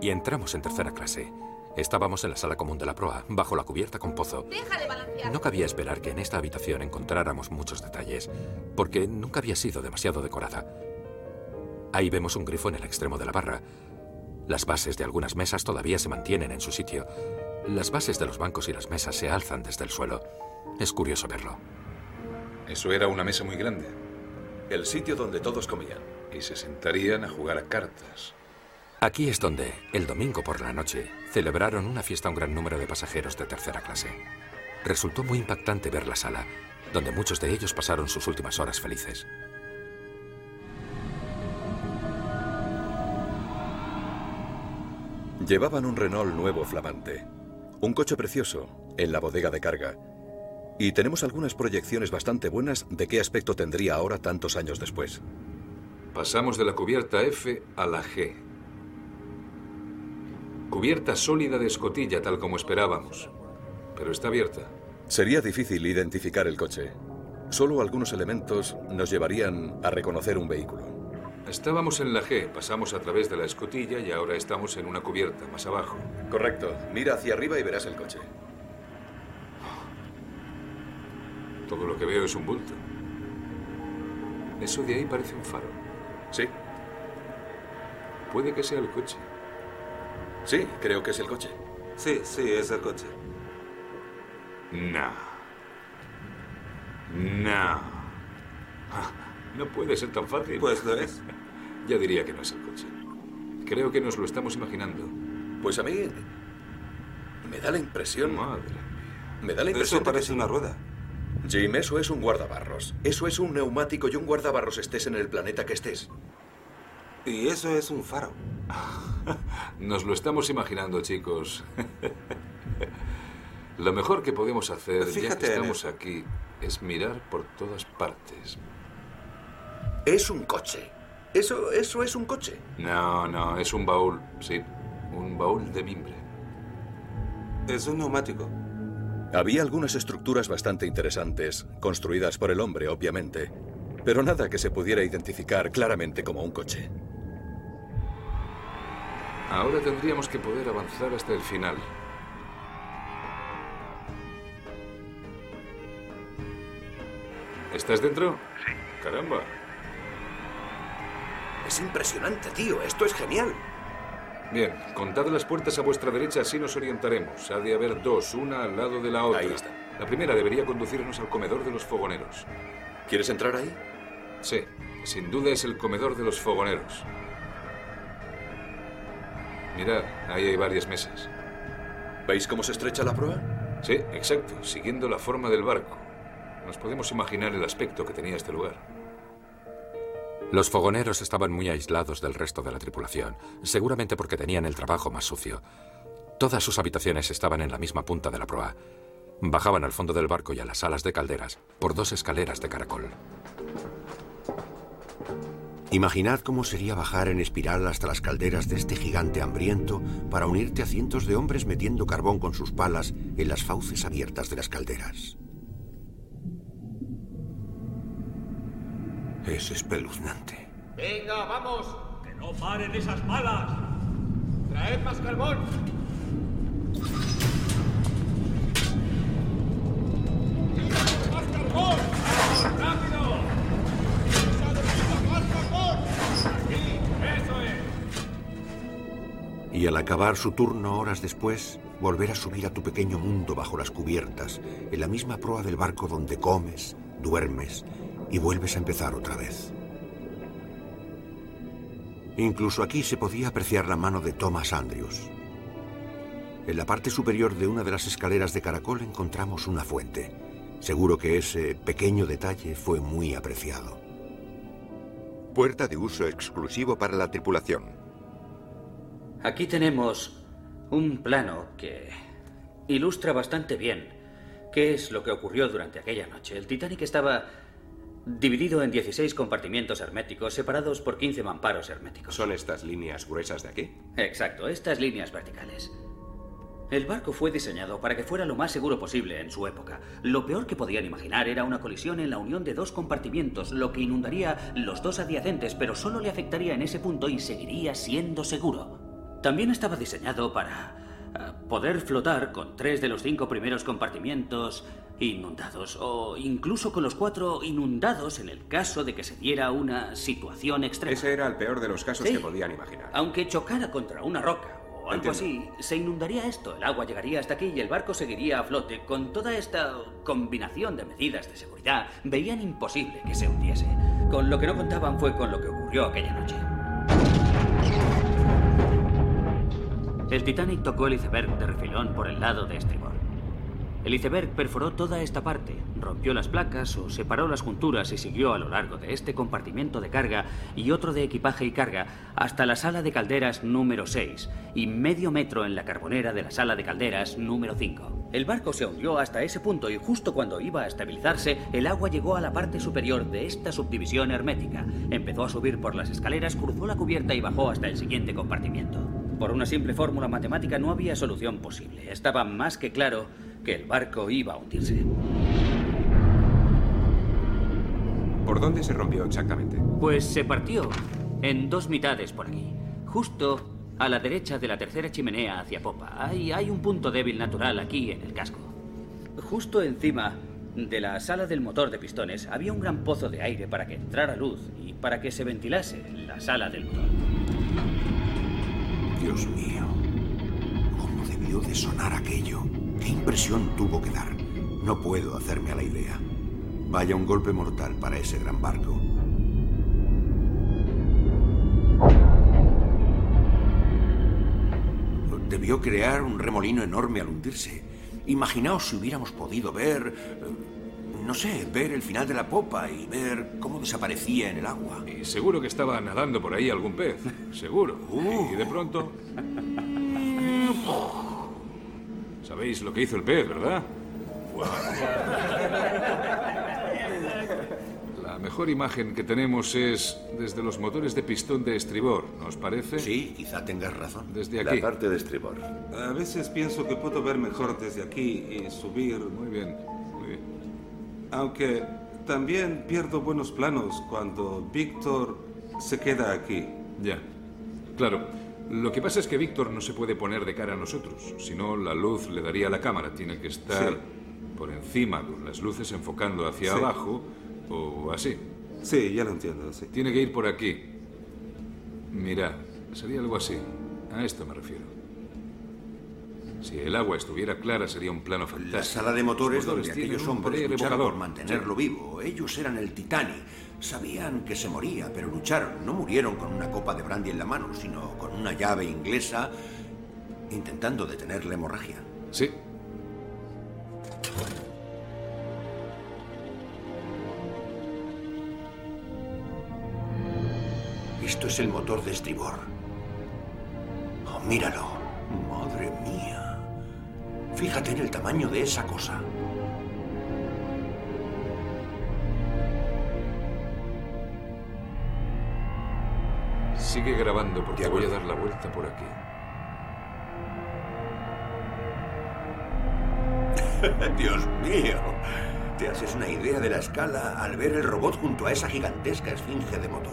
Y entramos en tercera clase. Estábamos en la sala común de la proa, bajo la cubierta con pozo. Deja de balancear. No cabía esperar que en esta habitación encontráramos muchos detalles, porque nunca había sido demasiado decorada. Ahí vemos un grifo en el extremo de la barra. Las bases de algunas mesas todavía se mantienen en su sitio. Las bases de los bancos y las mesas se alzan desde el suelo. Es curioso verlo. Eso era una mesa muy grande. El sitio donde todos comían. Y se sentarían a jugar a cartas. Aquí es donde, el domingo por la noche, celebraron una fiesta a un gran número de pasajeros de tercera clase. Resultó muy impactante ver la sala, donde muchos de ellos pasaron sus últimas horas felices. Llevaban un Renault nuevo flamante. Un coche precioso, en la bodega de carga. Y tenemos algunas proyecciones bastante buenas de qué aspecto tendría ahora tantos años después. Pasamos de la cubierta F a la G. Cubierta sólida de escotilla, tal como esperábamos. Pero está abierta. Sería difícil identificar el coche. Solo algunos elementos nos llevarían a reconocer un vehículo. Estábamos en la G, pasamos a través de la escotilla y ahora estamos en una cubierta más abajo. Correcto. Mira hacia arriba y verás el coche. Todo lo que veo es un bulto. Eso de ahí parece un faro. Sí. Puede que sea el coche. Sí, creo que es el coche. Sí, sí, es el coche. No. No. No puede ser tan fácil. Pues lo es. *laughs* ya diría que no es el coche. Creo que nos lo estamos imaginando. Pues a mí me da la impresión... Madre Me da la impresión... Eso parece una rueda. Jim, eso es un guardabarros. Eso es un neumático y un guardabarros estés en el planeta que estés. Y eso es un faro. *laughs* Nos lo estamos imaginando, chicos. *laughs* Lo mejor que podemos hacer, ya que estamos aquí, es mirar por todas partes. Es un coche. Eso, eso es un coche. No, no, es un baúl, sí. Un baúl de mimbre. Es un neumático. Había algunas estructuras bastante interesantes, construidas por el hombre, obviamente, pero nada que se pudiera identificar claramente como un coche. Ahora tendríamos que poder avanzar hasta el final. ¿Estás dentro? Sí. Caramba. Es impresionante, tío. Esto es genial. Bien, contad las puertas a vuestra derecha, así nos orientaremos. Ha de haber dos, una al lado de la otra. Ahí está. La primera debería conducirnos al comedor de los fogoneros. ¿Quieres entrar ahí? Sí, sin duda es el comedor de los fogoneros. Mirad, ahí hay varias mesas. ¿Veis cómo se estrecha la proa? Sí, exacto, siguiendo la forma del barco. Nos podemos imaginar el aspecto que tenía este lugar. Los fogoneros estaban muy aislados del resto de la tripulación, seguramente porque tenían el trabajo más sucio. Todas sus habitaciones estaban en la misma punta de la proa. Bajaban al fondo del barco y a las salas de calderas por dos escaleras de caracol. Imaginad cómo sería bajar en espiral hasta las calderas de este gigante hambriento para unirte a cientos de hombres metiendo carbón con sus palas en las fauces abiertas de las calderas. Es espeluznante. Venga, vamos. Que no paren esas balas. Traed más carbón. ¡Más carbón! Y al acabar su turno horas después, volver a subir a tu pequeño mundo bajo las cubiertas, en la misma proa del barco donde comes, duermes y vuelves a empezar otra vez. Incluso aquí se podía apreciar la mano de Thomas Andrews. En la parte superior de una de las escaleras de caracol encontramos una fuente. Seguro que ese pequeño detalle fue muy apreciado. Puerta de uso exclusivo para la tripulación. Aquí tenemos un plano que ilustra bastante bien qué es lo que ocurrió durante aquella noche. El Titanic estaba dividido en 16 compartimientos herméticos separados por 15 mamparos herméticos. ¿Son estas líneas gruesas de aquí? Exacto, estas líneas verticales. El barco fue diseñado para que fuera lo más seguro posible en su época. Lo peor que podían imaginar era una colisión en la unión de dos compartimientos, lo que inundaría los dos adyacentes, pero solo le afectaría en ese punto y seguiría siendo seguro. También estaba diseñado para uh, poder flotar con tres de los cinco primeros compartimientos inundados, o incluso con los cuatro inundados en el caso de que se diera una situación extrema. Ese era el peor de los casos Sí. que podían imaginar. Aunque chocara contra una roca o algo Entiendo. así, se inundaría esto, el agua llegaría hasta aquí y el barco seguiría a flote. Con toda esta combinación de medidas de seguridad, veían imposible que se hundiese. Con lo que no contaban fue con lo que ocurrió aquella noche. El Titanic tocó el iceberg de refilón por el lado de estribor. El iceberg perforó toda esta parte, rompió las placas o separó las junturas y siguió a lo largo de este compartimento de carga y otro de equipaje y carga hasta la sala de calderas número 6 y medio metro en la carbonera de la sala de calderas número 5. El barco se hundió hasta ese punto y justo cuando iba a estabilizarse, el agua llegó a la parte superior de esta subdivisión hermética. Empezó a subir por las escaleras, cruzó la cubierta y bajó hasta el siguiente compartimiento. Por una simple fórmula matemática no había solución posible. Estaba más que claro que el barco iba a hundirse. ¿Por dónde se rompió exactamente? Pues se partió en dos mitades por aquí. Justo a la derecha de la tercera chimenea hacia popa. Hay, hay un punto débil natural aquí en el casco. Justo encima de la sala del motor de pistones había un gran pozo de aire para que entrara luz y para que se ventilase la sala del motor. Dios mío, ¿cómo debió de sonar aquello? ¿Qué impresión tuvo que dar? No puedo hacerme a la idea. Vaya un golpe mortal para ese gran barco. Debió crear un remolino enorme al hundirse. Imaginaos si hubiéramos podido ver, eh, no sé, ver el final de la popa y ver cómo desaparecía en el agua. Y seguro que estaba nadando por ahí algún pez. Seguro. Y de pronto. Sabéis lo que hizo el pez, ¿verdad? La mejor imagen que tenemos es desde los motores de pistón de estribor, ¿no os parece? Sí, quizá tengas razón. Desde La aquí. parte de estribor. A veces pienso que puedo ver mejor desde aquí y subir. Muy bien. Aunque también pierdo buenos planos cuando Víctor se queda aquí. Ya. Claro. Lo que pasa es que Víctor no se puede poner de cara a nosotros. Si no, la luz le daría a la cámara. Tiene que estar Sí. por encima, con las luces enfocando hacia Sí. abajo O así. Sí, ya lo entiendo, sí. Tiene que ir por aquí. Mira, sería algo así. A esto me refiero. Si el agua estuviera clara sería un plano fantástico. La sala de motores donde aquellos hombres lucharon por mantenerlo Sí. vivo. Ellos eran el Titanic. Sabían que se moría, pero lucharon. No murieron con una copa de brandy en la mano, sino con una llave inglesa intentando detener la hemorragia. Sí. Esto es el motor de estribor. Oh, míralo. Madre mía. Fíjate en el tamaño de esa cosa. Sigue grabando porque voy a dar la vuelta por aquí. *laughs* Dios mío. Te haces una idea de la escala al ver el robot junto a esa gigantesca esfinge de motor.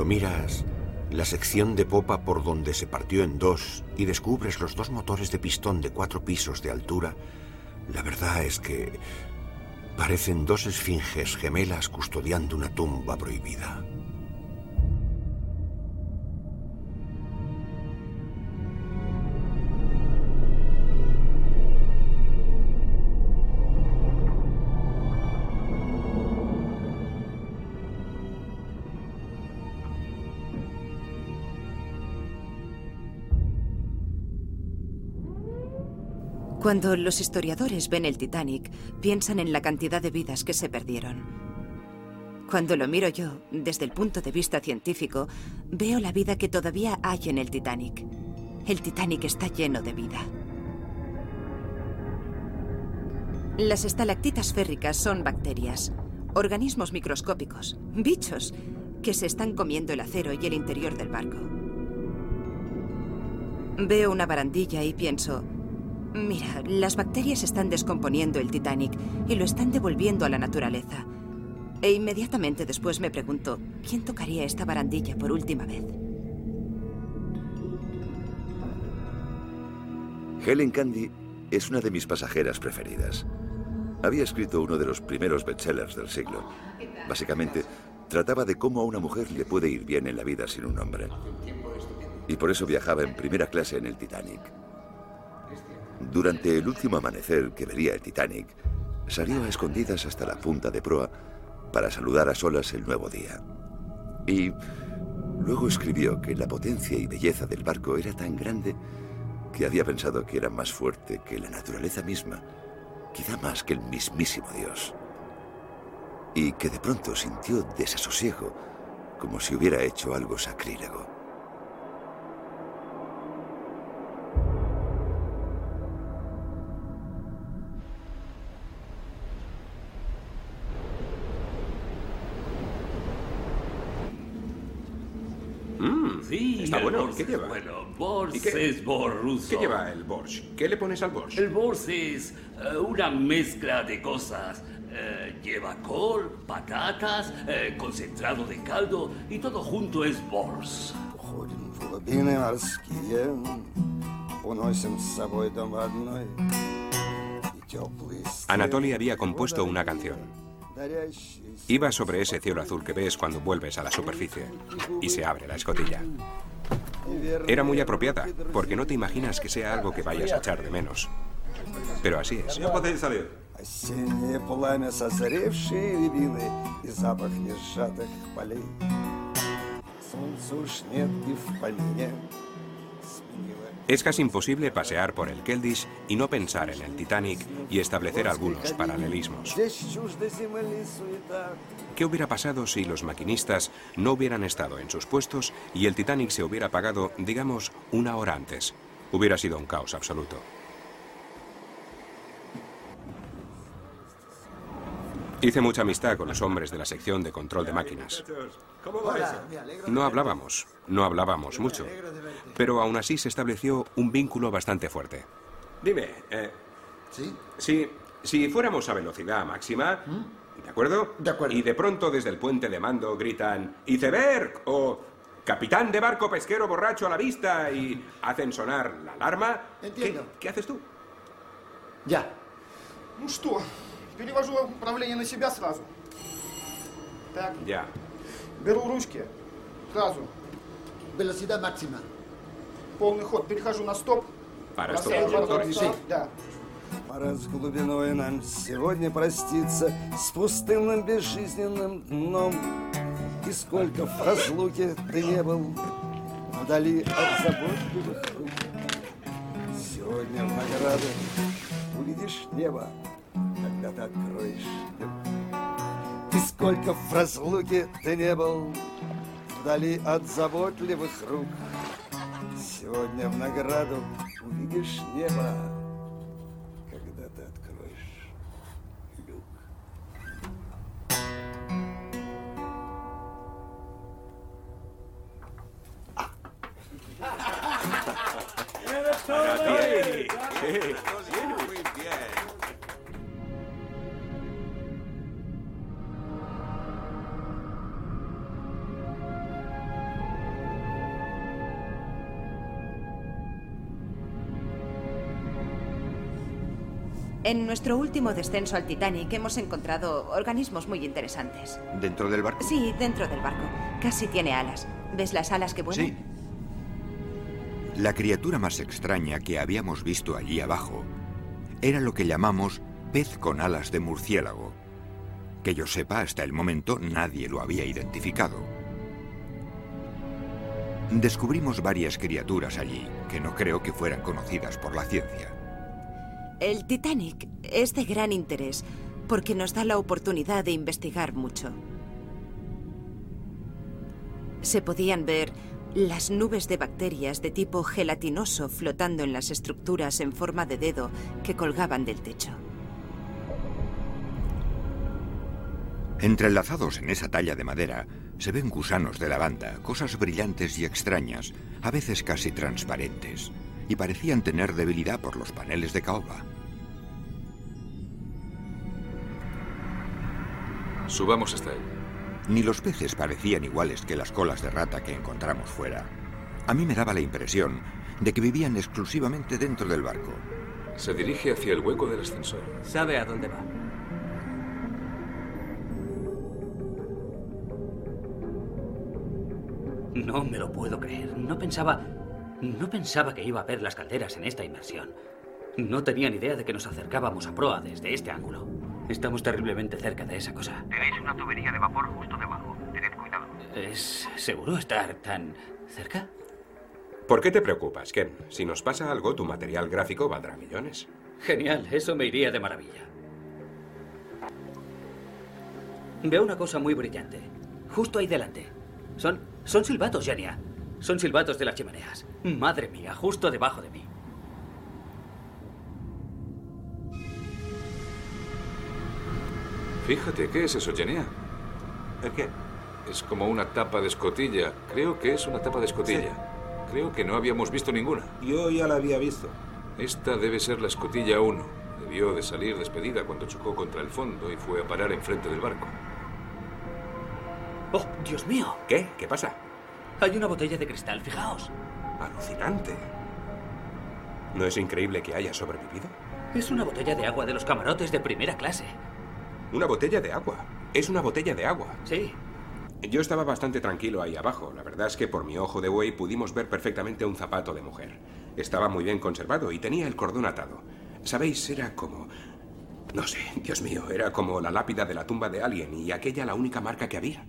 Cuando miras la sección de popa por donde se partió en dos y descubres los dos motores de pistón de cuatro pisos de altura, la verdad es que parecen dos esfinges gemelas custodiando una tumba prohibida. Cuando los historiadores ven el Titanic, piensan en la cantidad de vidas que se perdieron. Cuando lo miro yo, desde el punto de vista científico, veo la vida que todavía hay en el Titanic. El Titanic está lleno de vida. Las estalactitas férricas son bacterias, organismos microscópicos, bichos que se están comiendo el acero y el interior del barco. Veo una barandilla y pienso, mira, las bacterias están descomponiendo el Titanic y lo están devolviendo a la naturaleza. E inmediatamente después me pregunto, ¿quién tocaría esta barandilla por última vez? Helen Candy es una de mis pasajeras preferidas. Había escrito uno de los primeros bestsellers del siglo. Básicamente, trataba de cómo a una mujer le puede ir bien en la vida sin un hombre. Y por eso viajaba en primera clase en el Titanic. Durante el último amanecer que vería el Titanic, salió a escondidas hasta la punta de proa para saludar a solas el nuevo día. Y luego escribió que la potencia y belleza del barco era tan grande que había pensado que era más fuerte que la naturaleza misma, quizá más que el mismísimo Dios. Y que de pronto sintió desasosiego, como si hubiera hecho algo sacrílego. ¿Qué lleva? Bueno, Bors es borruso. ¿Qué lleva el Borsch? ¿Qué le pones al bors? El Bors es eh, una mezcla de cosas. Eh, lleva col, patatas, eh, concentrado de caldo y todo junto es Bors. Anatoly había compuesto una canción. Iba sobre ese cielo azul que ves cuando vuelves a la superficie y se abre la escotilla. Era muy apropiada, porque no te imaginas que sea algo que vayas a echar de menos. Pero así es. Ya podéis salir. Es casi imposible pasear por el Keldysh y no pensar en el Titanic y establecer algunos paralelismos. ¿Qué hubiera pasado si los maquinistas no hubieran estado en sus puestos y el Titanic se hubiera apagado, digamos, una hora antes? Hubiera sido un caos absoluto. Hice mucha amistad con los hombres de la sección de control de máquinas. No hablábamos, no hablábamos mucho, pero aún así se estableció un vínculo bastante fuerte. Dime, eh, ¿Sí? si, si fuéramos a velocidad máxima, ¿de acuerdo? De acuerdo. Y de pronto desde el puente de mando gritan ¡Iceberg! o Capitán de barco pesquero borracho a la vista y hacen sonar la alarma. Entiendo. ¿Qué, haces tú? Ya. Hostia. Перевожу управление на себя сразу. Так, Ya. беру ручки. Сразу. Velocidad máxima. Полный ход. Перехожу на стоп. Estos оборот. motores. Да. Пора с глубиной нам сегодня проститься С пустынным безжизненным дном И сколько в разлуке ты не был Вдали от заботливых рук Сегодня в награду увидишь небо Когда ты откроешь люк. И сколько в разлуке ты не был Вдали от заботливых рук Сегодня в награду увидишь небо nuestro último descenso al Titanic hemos encontrado organismos muy interesantes. ¿Dentro del barco? Sí, dentro del barco. Casi tiene alas. ¿Ves las alas que vuelan? Sí. La criatura más extraña que habíamos visto allí abajo era lo que llamamos pez con alas de murciélago. Que yo sepa, hasta el momento nadie lo había identificado. Descubrimos varias criaturas allí que no creo que fueran conocidas por la ciencia. El Titanic es de gran interés porque nos da la oportunidad de investigar mucho. Se podían ver las nubes de bacterias de tipo gelatinoso flotando en las estructuras en forma de dedo que colgaban del techo. Entrelazados en esa talla de madera, se ven gusanos de lavanda, cosas brillantes y extrañas, a veces casi transparentes, y parecían tener debilidad por los paneles de caoba. Subamos hasta él. Ni los peces parecían iguales que las colas de rata que encontramos fuera. A mí me daba la impresión de que vivían exclusivamente dentro del barco. Se dirige hacia el hueco del ascensor. Sabe a dónde va. No me lo puedo creer. No pensaba. No pensaba que iba a ver las calderas en esta inmersión. No tenía ni idea de que nos acercábamos a proa desde este ángulo. Estamos terriblemente cerca de esa cosa. Tenéis una tubería de vapor justo debajo. Tened cuidado. ¿Es seguro estar tan cerca? ¿Por qué te preocupas, Ken? Si nos pasa algo, tu material gráfico valdrá millones. Genial, eso me iría de maravilla. Veo una cosa muy brillante. Justo ahí delante. Son. son silbatos, Genia. Son silbatos de las chimeneas. Madre mía, justo debajo de mí. Fíjate, ¿qué es eso, Genia? ¿El qué? Es como una tapa de escotilla. Creo que es una tapa de escotilla. Creo que no habíamos visto ninguna. Yo ya la había visto. Esta debe ser la escotilla 1. Debió de salir despedida cuando chocó contra el fondo y fue a parar enfrente del barco. ¡Oh, Dios mío! ¿Qué? ¿Qué pasa? Hay una botella de cristal, fijaos. Alucinante. ¿No es increíble que haya sobrevivido? Es una botella de agua de los camarotes de primera clase. Una botella de agua. Es una botella de agua. Sí. Yo estaba bastante tranquilo ahí abajo. La verdad es que por mi ojo de buey pudimos ver perfectamente un zapato de mujer. Estaba muy bien conservado y tenía el cordón atado. Sabéis, era como... No sé, Dios mío, era como la lápida de la tumba de alguien y aquella la única marca que había.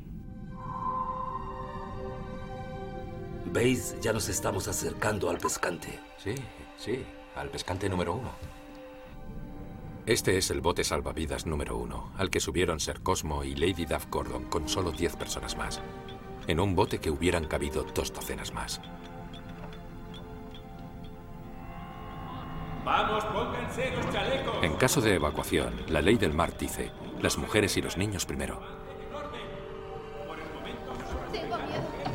¿Veis? Ya nos estamos acercando al pescante. Sí, sí, al pescante número uno. Este es el bote salvavidas número uno, al que subieron Sir Cosmo y Lady Duff Gordon con solo diez personas más. En un bote que hubieran cabido dos docenas más. Vamos, pónganse los chalecos. En caso de evacuación, la ley del mar dice, las mujeres y los niños primero.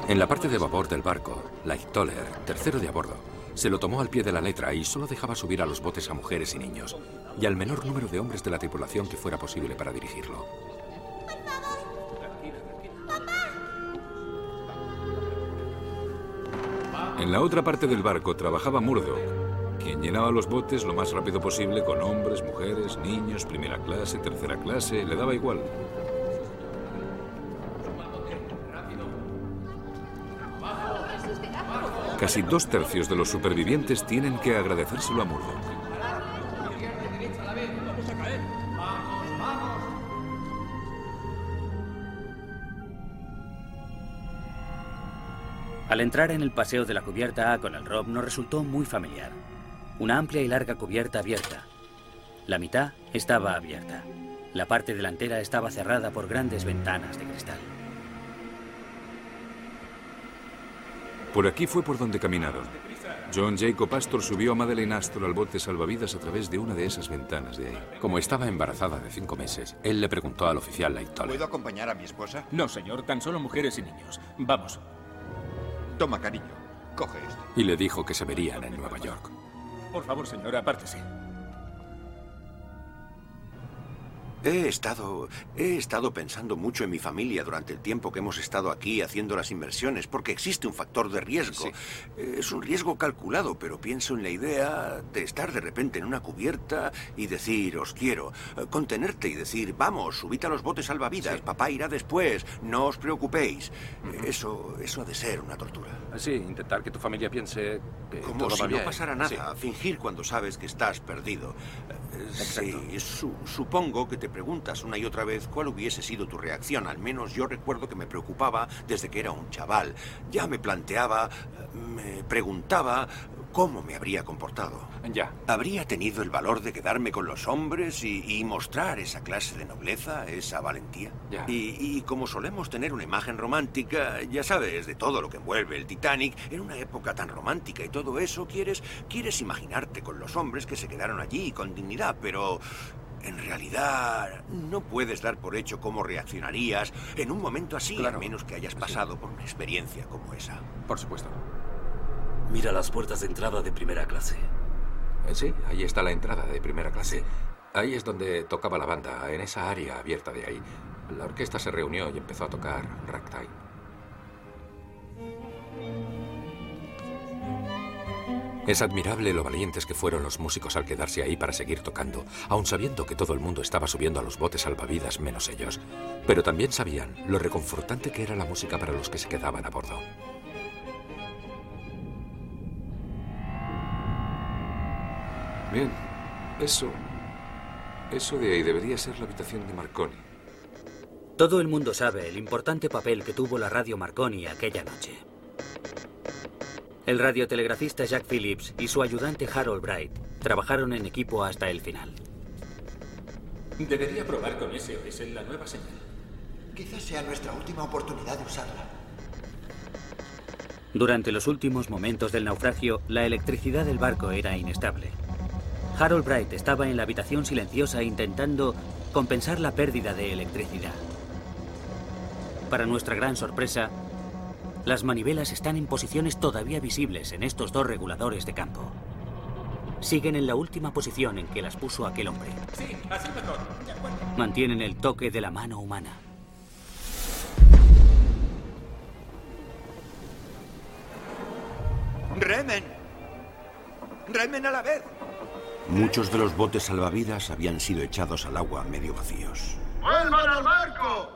En la parte de babor del barco, Light Toller, tercero de a bordo, Se lo tomó al pie de la letra y solo dejaba subir a los botes a mujeres y niños, y al menor número de hombres de la tripulación que fuera posible para dirigirlo. En la otra parte del barco trabajaba Murdoch, quien llenaba los botes lo más rápido posible con hombres, mujeres, niños, primera clase, tercera clase, le daba igual. Casi dos tercios de los supervivientes tienen que agradecérselo a Murdoch. Al entrar en el paseo de la cubierta A con el Rob nos resultó muy familiar. Una amplia y larga cubierta abierta. La mitad estaba abierta. La parte delantera estaba cerrada por grandes ventanas de cristal. Por aquí fue por donde caminaron. John Jacob Astor subió a Madeleine Astor al bote salvavidas a través de una de esas ventanas de ahí. Como estaba embarazada de cinco meses, él le preguntó al oficial Lightoller. ¿Puedo acompañar a mi esposa? No, señor, tan solo mujeres y niños. Vamos. Toma, cariño. Coge esto. Y le dijo que se verían en Nueva York. Por favor, señor, apártese. He estado, he estado pensando mucho en mi familia durante el tiempo que hemos estado aquí haciendo las inversiones, porque existe un factor de riesgo. Es un riesgo calculado, pero pienso en la idea de estar de repente en una cubierta y decir, os quiero, eh, contenerte y decir, vamos, subid a los botes salvavidas, papá irá después, no os preocupéis. Eso, eso ha de ser una tortura. Sí, intentar que tu familia piense que Como todo si va no bien. pasara nada, Sí. fingir cuando sabes que estás perdido. Eh, Sí, su- supongo que te preguntas una y otra vez cuál hubiese sido tu reacción. Al menos yo recuerdo que me preocupaba desde que era un chaval. Ya me planteaba, me preguntaba cómo me habría comportado. Ya. ¿Habría tenido el valor de quedarme con los hombres y, y mostrar esa clase de nobleza, esa valentía? Y, y como solemos tener una imagen romántica, ya sabes, de todo lo que envuelve el Titanic, en una época tan romántica y todo eso, quieres, quieres imaginarte con los hombres que se quedaron allí con dignidad, pero en realidad no puedes dar por hecho cómo reaccionarías en un momento así, a menos que hayas pasado por una experiencia como esa. Por supuesto. Mira las puertas de entrada de primera clase. Eh, Sí, ahí está la entrada de primera clase. Ahí es donde tocaba la banda, en esa área abierta de ahí. La orquesta se reunió y empezó a tocar ragtime. Es admirable lo valientes que fueron los músicos al quedarse ahí para seguir tocando, aun sabiendo que todo el mundo estaba subiendo a los botes salvavidas menos ellos. Pero también sabían lo reconfortante que era la música para los que se quedaban a bordo. Bien, eso... Eso de ahí debería ser la habitación de Marconi. Todo el mundo sabe el importante papel que tuvo la radio Marconi aquella noche. El radiotelegrafista Jack Phillips y su ayudante Harold Bright trabajaron en equipo hasta el final. Debería probar con SOS en la nueva señal. Quizás sea nuestra última oportunidad de usarla. Durante los últimos momentos del naufragio, la electricidad del barco era inestable. Harold Bright estaba en la habitación silenciosa intentando compensar la pérdida de electricidad. Para nuestra gran sorpresa, las manivelas están en posiciones todavía visibles en estos dos reguladores de campo. Siguen en la última posición en que las puso aquel hombre. Sí, así mejor. De acuerdo. Mantienen el toque de la mano humana. ¡Remen! ¡Remen a la vez! Muchos de los botes salvavidas habían sido echados al agua medio vacíos. ¡Vuelvan al barco!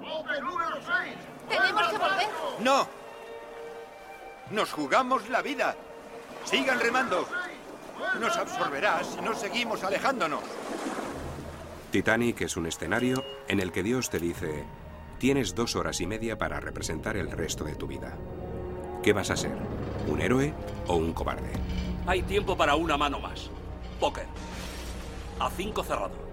¡Bote número 6! Tenemos que volver. ¡No! Nos jugamos la vida. Sigan remando. Nos absorberá si no seguimos alejándonos. Titanic es un escenario en el que Dios te dice, tienes dos horas y media para representar el resto de tu vida. ¿Qué vas a ser? ¿Un héroe o un cobarde? Hay tiempo para una mano más. Póker. A cinco cerrado.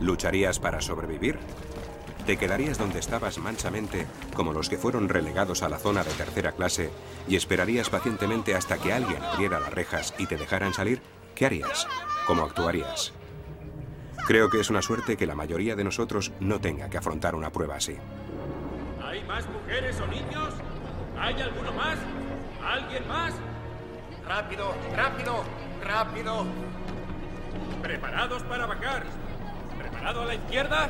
¿Lucharías para sobrevivir? ¿Te quedarías donde estabas manchamente, como los que fueron relegados a la zona de tercera clase, y esperarías pacientemente hasta que alguien abriera las rejas y te dejaran salir? ¿Qué harías? ¿Cómo actuarías? Creo que es una suerte que la mayoría de nosotros no tenga que afrontar una prueba así. ¿Hay más mujeres o niños? ¿Hay alguno más? ¿Alguien más? Rápido, rápido, rápido. ¿Preparados para bajar? ¿Preparado a la izquierda?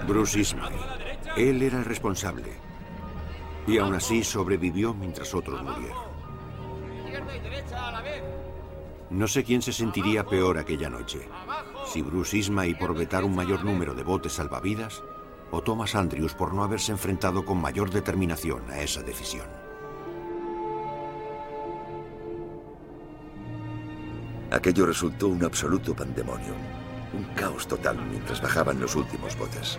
Bruce Ismay. Él era el responsable. Y aún así sobrevivió mientras otros murieron. No sé quién se sentiría peor aquella noche. Si Bruce Ismay por vetar un mayor número de botes salvavidas o Thomas Andrews por no haberse enfrentado con mayor determinación a esa decisión. Aquello resultó un absoluto pandemonio. Un caos total mientras bajaban los últimos botes.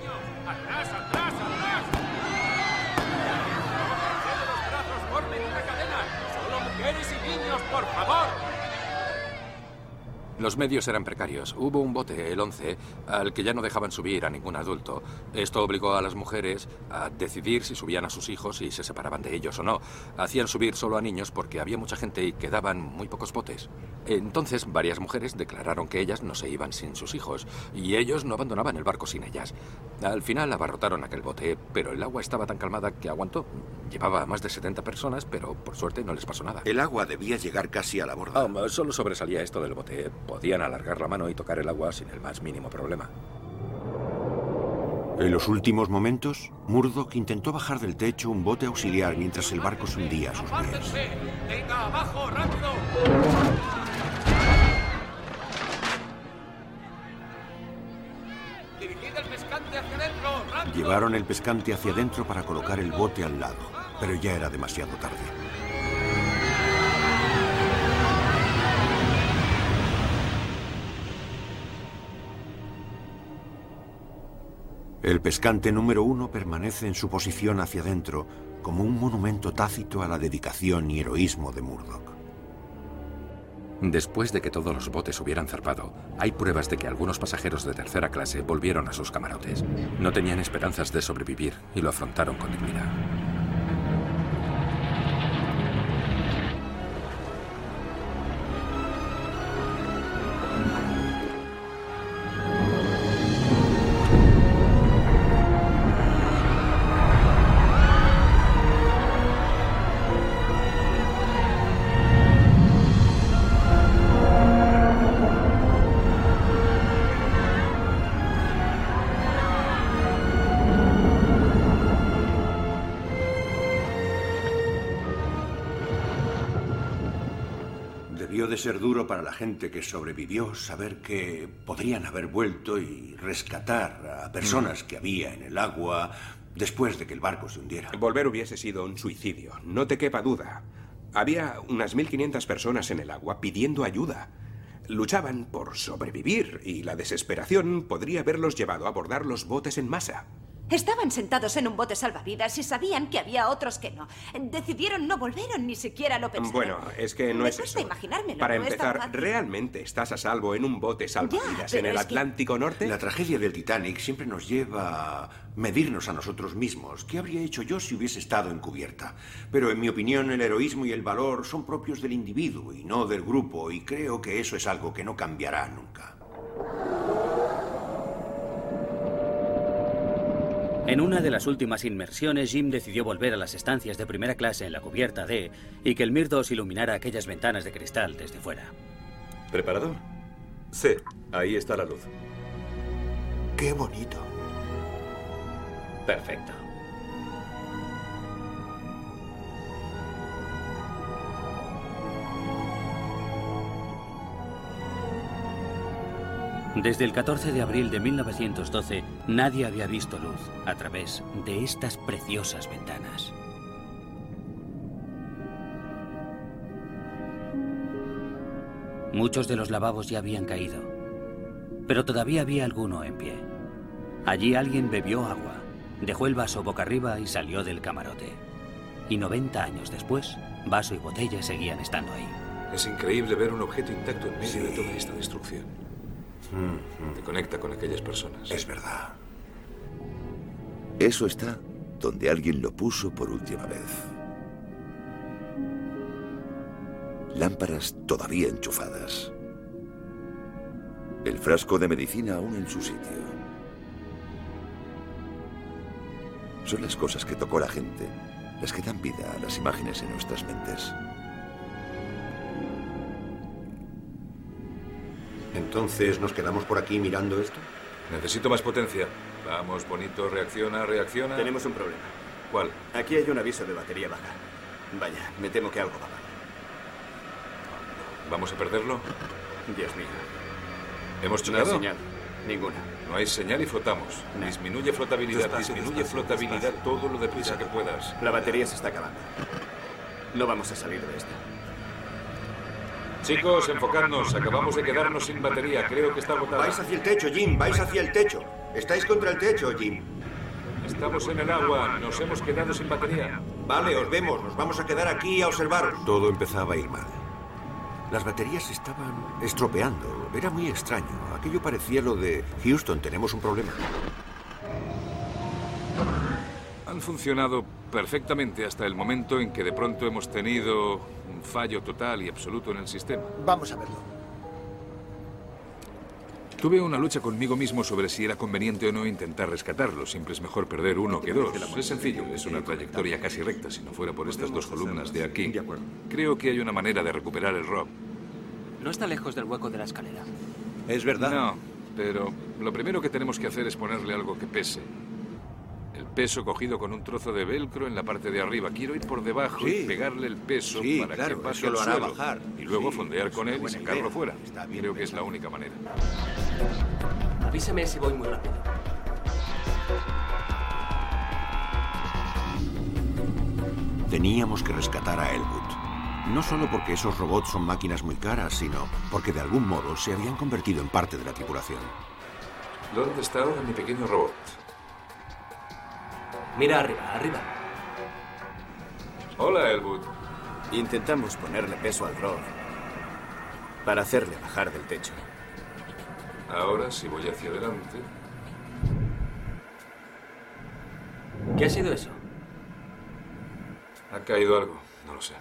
Los medios eran precarios. Hubo un bote, el 11, al que ya no dejaban subir a ningún adulto. Esto obligó a las mujeres a decidir si subían a sus hijos y se separaban de ellos o no. Hacían subir solo a niños porque había mucha gente y quedaban muy pocos botes. Entonces, varias mujeres declararon que ellas no se iban sin sus hijos y ellos no abandonaban el barco sin ellas. Al final abarrotaron aquel bote, pero el agua estaba tan calmada que aguantó. Llevaba a más de 70 personas, pero por suerte no les pasó nada. El agua debía llegar casi a la borda. Ah, solo sobresalía esto del bote. Podían alargar la mano y tocar el agua sin el más mínimo problema. En los últimos momentos, Murdoch intentó bajar del techo un bote auxiliar mientras el barco se hundía a sus pies. ¡Venga, abajo, rápido! Dirigid el pescante hacia adentro, rápido. Llevaron el pescante hacia adentro para colocar el bote al lado, pero ya era demasiado tarde. El pescante número uno permanece en su posición hacia adentro como un monumento tácito a la dedicación y heroísmo de Murdoch. Después de que todos los botes hubieran zarpado, hay pruebas de que algunos pasajeros de tercera clase volvieron a sus camarotes. No tenían esperanzas de sobrevivir y lo afrontaron con dignidad. Ser duro para la gente que sobrevivió saber que podrían haber vuelto y rescatar a personas que había en el agua después de que el barco se hundiera. Volver hubiese sido un suicidio, no te quepa duda. Había unas 1.500 personas en el agua pidiendo ayuda. Luchaban por sobrevivir y la desesperación podría haberlos llevado a abordar los botes en masa. Estaban sentados en un bote salvavidas y sabían que había otros que no. Decidieron no volvieron, ni siquiera lo pensaron. Bueno, es que no Me es cuesta eso. imaginármelo, Para no empezar. ¿realmente estás a salvo en un bote salvavidas en el que- Atlántico Norte? La tragedia del Titanic siempre nos lleva a medirnos a nosotros mismos. ¿Qué habría hecho yo si hubiese estado en cubierta? Pero en mi opinión el heroísmo y el valor son propios del individuo y no del grupo y creo que eso es algo que no cambiará nunca. En una de las últimas inmersiones, Jim decidió volver a las estancias de primera clase en la cubierta D y que el Mirdos iluminara aquellas ventanas de cristal desde fuera. ¿Preparado? Sí, ahí está la luz. Qué bonito. Perfecto. Desde el 14 de abril de 1912, nadie había visto luz a través de estas preciosas ventanas. Muchos de los lavabos ya habían caído, pero todavía había alguno en pie. Allí alguien bebió agua, dejó el vaso boca arriba y salió del camarote. Y 90 años después, vaso y botella seguían estando ahí. Es increíble ver un objeto intacto en medio de toda esta destrucción. Te conecta con aquellas personas. Es verdad. Eso está donde alguien lo puso por última vez. Lámparas todavía enchufadas. El frasco de medicina aún en su sitio. Son las cosas que tocó la gente las que dan vida a las imágenes en nuestras mentes. Entonces, ¿nos quedamos por aquí mirando esto? Necesito más potencia. Vamos, bonito, reacciona, reacciona. Tenemos un problema. ¿Cuál? Aquí hay un aviso de batería baja. Vaya, me temo que algo va mal. ¿Vamos a perderlo? Dios mío. ¿Hemos No hay chocado? señal. Ninguna. No hay señal y flotamos. Disminuye flotabilidad, Despacio, disminuye despacio, flotabilidad despacio. todo lo deprisa que puedas. La batería se está acabando. No vamos a salir de esta. Chicos, enfocadnos. Acabamos de quedarnos sin batería. Creo que está agotada. Vais hacia el techo, Jim, vais hacia el techo. Estáis contra el techo, Jim. Estamos en el agua. Nos hemos quedado sin batería. Vale, os vemos. Nos vamos a quedar aquí a observaros. Todo empezaba a ir mal. Las baterías se estaban estropeando. Era muy extraño. Aquello parecía lo de Houston, tenemos un problema. Han funcionado perfectamente hasta el momento en que de pronto hemos tenido un fallo total y absoluto en el sistema. Vamos a verlo. Tuve una lucha conmigo mismo sobre si era conveniente o no intentar rescatarlo. Siempre es mejor perder uno que dos. Es sencillo, es una trayectoria casi recta si no fuera por estas dos columnas de aquí. Creo que hay una manera de recuperar el rock. No está lejos del hueco de la escalera. Es verdad. No, pero lo primero que tenemos que hacer es ponerle algo que pese. Peso cogido con un trozo de velcro en la parte de arriba. Quiero ir por debajo y pegarle el peso Sí, para claro, que pase al lo hará suelo. bajar. Y luego Sí, fondear con él y sacarlo idea. fuera. Está bien Creo que es la única manera. Avísame si voy muy rápido. Teníamos que rescatar a Elwood. No solo porque esos robots son máquinas muy caras, sino porque de algún modo se habían convertido en parte de la tripulación. ¿Dónde está ahora mi pequeño robot? Mira arriba, arriba. Hola, Elwood. Intentamos ponerle peso al rock para hacerle bajar del techo. Ahora, si voy hacia adelante. ¿Qué ha sido eso? Ha caído algo, no lo sé.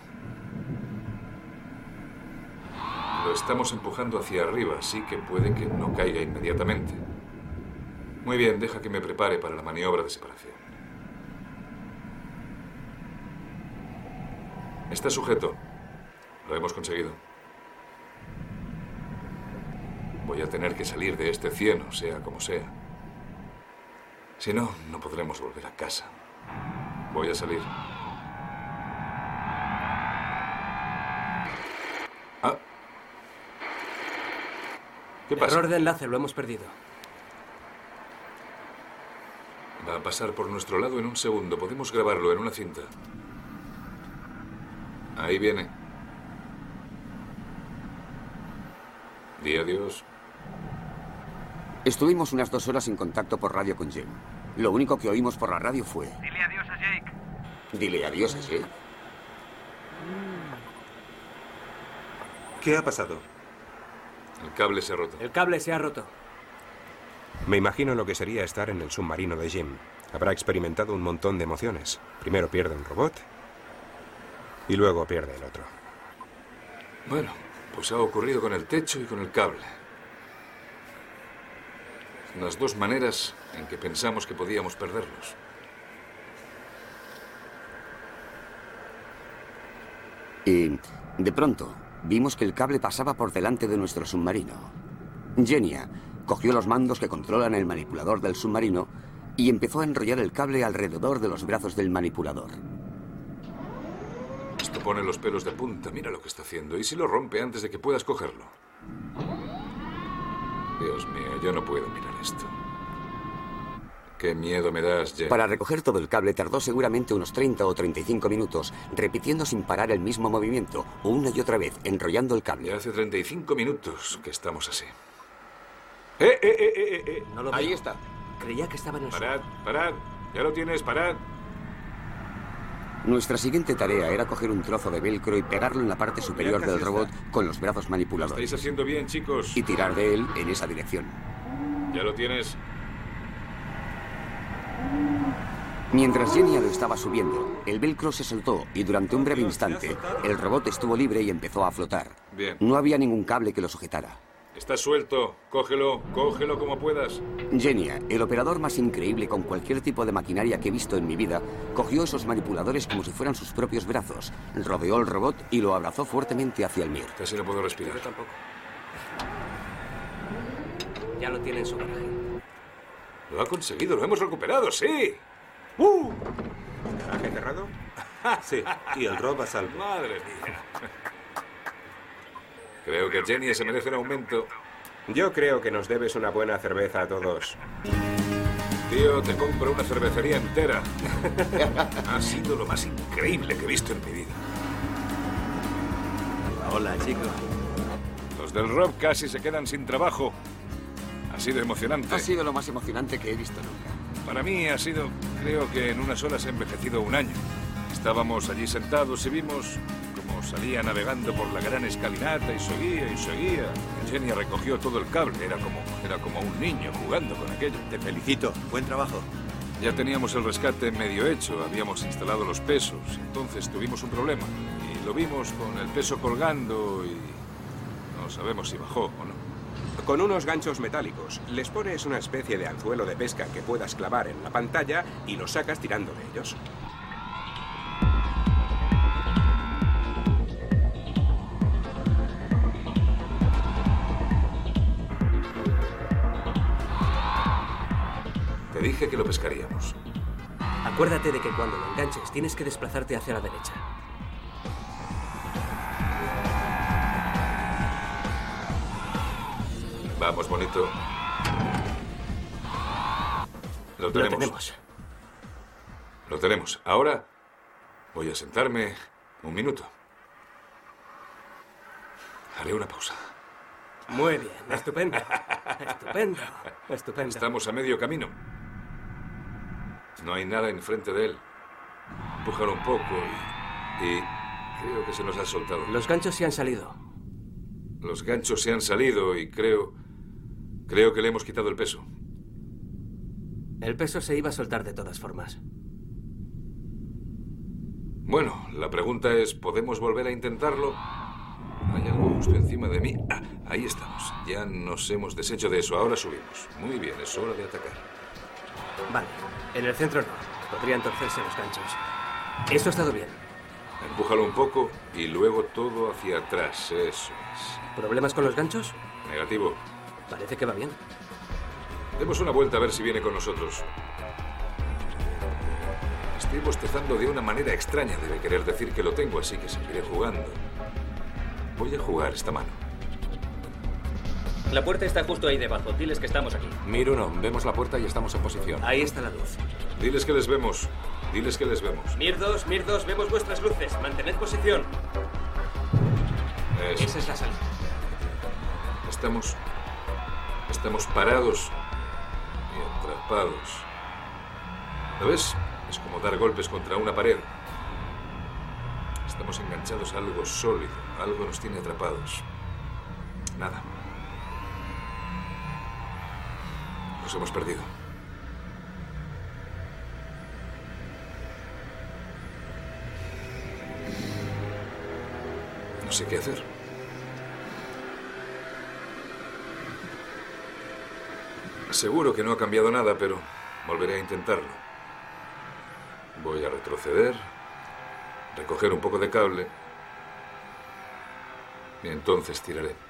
Lo estamos empujando hacia arriba, así que puede que no caiga inmediatamente. Muy bien, deja que me prepare para la maniobra de separación. Está sujeto. Lo hemos conseguido. Voy a tener que salir de este cieno, sea como sea. Si no, no podremos volver a casa. Voy a salir. Ah. ¿Qué pasa? Error de enlace, lo hemos perdido. Va a pasar por nuestro lado en un segundo. Podemos grabarlo en una cinta. Ahí viene. Di adiós. Estuvimos unas dos horas en contacto por radio con Jim. Lo único que oímos por la radio fue... Dile adiós a Jake. Dile adiós a Jake. ¿Qué ha pasado? El cable se ha roto. El cable se ha roto. Me imagino lo que sería estar en el submarino de Jim. Habrá experimentado un montón de emociones. Primero pierde un robot y luego pierde el otro. Bueno, pues ha ocurrido con el techo y con el cable. Las dos maneras en que pensamos que podíamos perderlos. Y de pronto vimos que el cable pasaba por delante de nuestro submarino. Genia cogió los mandos que controlan el manipulador del submarino y empezó a enrollar el cable alrededor de los brazos del manipulador. Pone los pelos de punta. Mira lo que está haciendo. ¿Y si lo rompe antes de que puedas cogerlo? Dios mío, yo no puedo mirar esto. Qué miedo me das, Jen. Para recoger todo el cable tardó seguramente unos 30 o 35 minutos, repitiendo sin parar el mismo movimiento, una y otra vez, enrollando el cable. Ya hace 35 minutos que estamos así. ¡Eh, eh, eh, eh, eh! No lo Ahí veo. está. Creía que estaba en el Parad, parad. Ya lo tienes, parad. Nuestra siguiente tarea era coger un trozo de velcro y pegarlo en la parte superior del robot con los brazos manipuladores Estáis haciendo bien, chicos. y tirar de él en esa dirección. Ya lo tienes. Mientras Genia lo estaba subiendo, el velcro se soltó y durante un breve instante el robot estuvo libre y empezó a flotar. Bien. No había ningún cable que lo sujetara. Está suelto. Cógelo, cógelo como puedas. Genia, el operador más increíble con cualquier tipo de maquinaria que he visto en mi vida, cogió esos manipuladores como si fueran sus propios brazos, rodeó el robot y lo abrazó fuertemente hacia el Mir. Casi no puedo respirar. Yo tampoco. Ya lo tiene en su garaje. Lo ha conseguido, lo hemos recuperado, sí. ¡Uh! ¿Garaje cerrado? *laughs* Sí, y el rob a salvo. Madre mía. Creo que Jenny se merece un aumento. Yo creo que nos debes una buena cerveza a todos. Tío, te compro una cervecería entera. *laughs* ha sido lo más increíble que he visto en mi vida. Hola, chicos. Los del Rob casi se quedan sin trabajo. Ha sido emocionante. Ha sido lo más emocionante que he visto nunca. Para mí ha sido, creo que en unas horas he envejecido un año. Estábamos allí sentados y vimos salía navegando por la gran escalinata y seguía y seguía. Jenny recogió todo el cable, era como, era como un niño jugando con aquello. Te felicito, buen trabajo. Ya teníamos el rescate medio hecho, habíamos instalado los pesos, entonces tuvimos un problema. Y lo vimos con el peso colgando y no sabemos si bajó o no. Con unos ganchos metálicos, les pones una especie de anzuelo de pesca que puedas clavar en la pantalla y lo sacas tirando de ellos. Dije que lo pescaríamos. Acuérdate de que cuando lo enganches tienes que desplazarte hacia la derecha. Vamos, bonito. Lo tenemos. Lo tenemos. Lo tenemos. Ahora voy a sentarme un minuto. Haré una pausa. Muy bien, estupendo. Estupendo, estupendo. Estamos a medio camino. No hay nada enfrente de él. Empújalo un poco y, y creo que se nos ha soltado. Los ganchos se han salido. Los ganchos se han salido y creo... Creo que le hemos quitado el peso. El peso se iba a soltar de todas formas. Bueno, la pregunta es, ¿podemos volver a intentarlo? Hay algo justo encima de mí. Ah, ahí estamos. Ya nos hemos deshecho de eso. Ahora subimos. Muy bien, es hora de atacar. Vale, en el centro no. Podrían torcerse los ganchos. Esto ha estado bien. Empújalo un poco y luego todo hacia atrás. Eso es. ¿Problemas con los ganchos? Negativo. Parece que va bien. Demos una vuelta a ver si viene con nosotros. Estoy bostezando de una manera extraña. Debe querer decir que lo tengo, así que seguiré jugando. Voy a jugar esta mano. La puerta está justo ahí debajo. Diles que estamos aquí. Mir uno, vemos la puerta y estamos en posición. Ahí está la luz. Diles que les vemos. Diles que les vemos. Mir 2, Mir 2, vemos vuestras luces. Mantened posición. Eso. Esa es la salida. Estamos. Estamos parados y atrapados. ¿Lo ves? Es como dar golpes contra una pared. Estamos enganchados a algo sólido. Algo nos tiene atrapados. Nada. Nos hemos perdido. No sé qué hacer. Seguro que no ha cambiado nada, pero volveré a intentarlo. Voy a retroceder, recoger un poco de cable y entonces tiraré.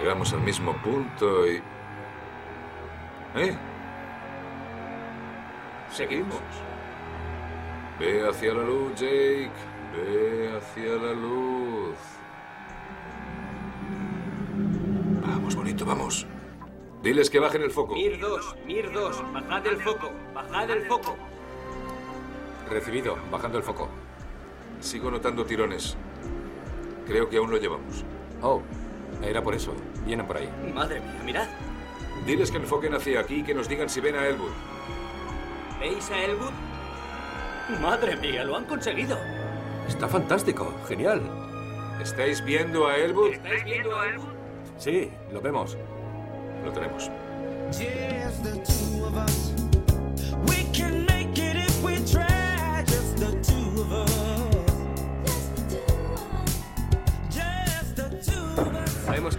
Llegamos al mismo punto y... ¿Eh? Seguimos. Ve hacia la luz, Jake. Ve hacia la luz. Vamos, bonito, vamos. Diles que bajen el foco. Mir 2, Mir 2, bajad el foco, bajad el foco. Recibido, bajando el foco. Sigo notando tirones. Creo que aún lo llevamos. Oh, era por eso. Vienen por ahí. Madre mía, mirad. Diles que enfoquen hacia aquí y que nos digan si ven a Elwood. ¿Veis a Elwood? Madre mía, lo han conseguido. Está fantástico, genial. ¿Estáis viendo a Elwood? ¿Estáis viendo a Elwood? Sí, lo vemos. Lo tenemos.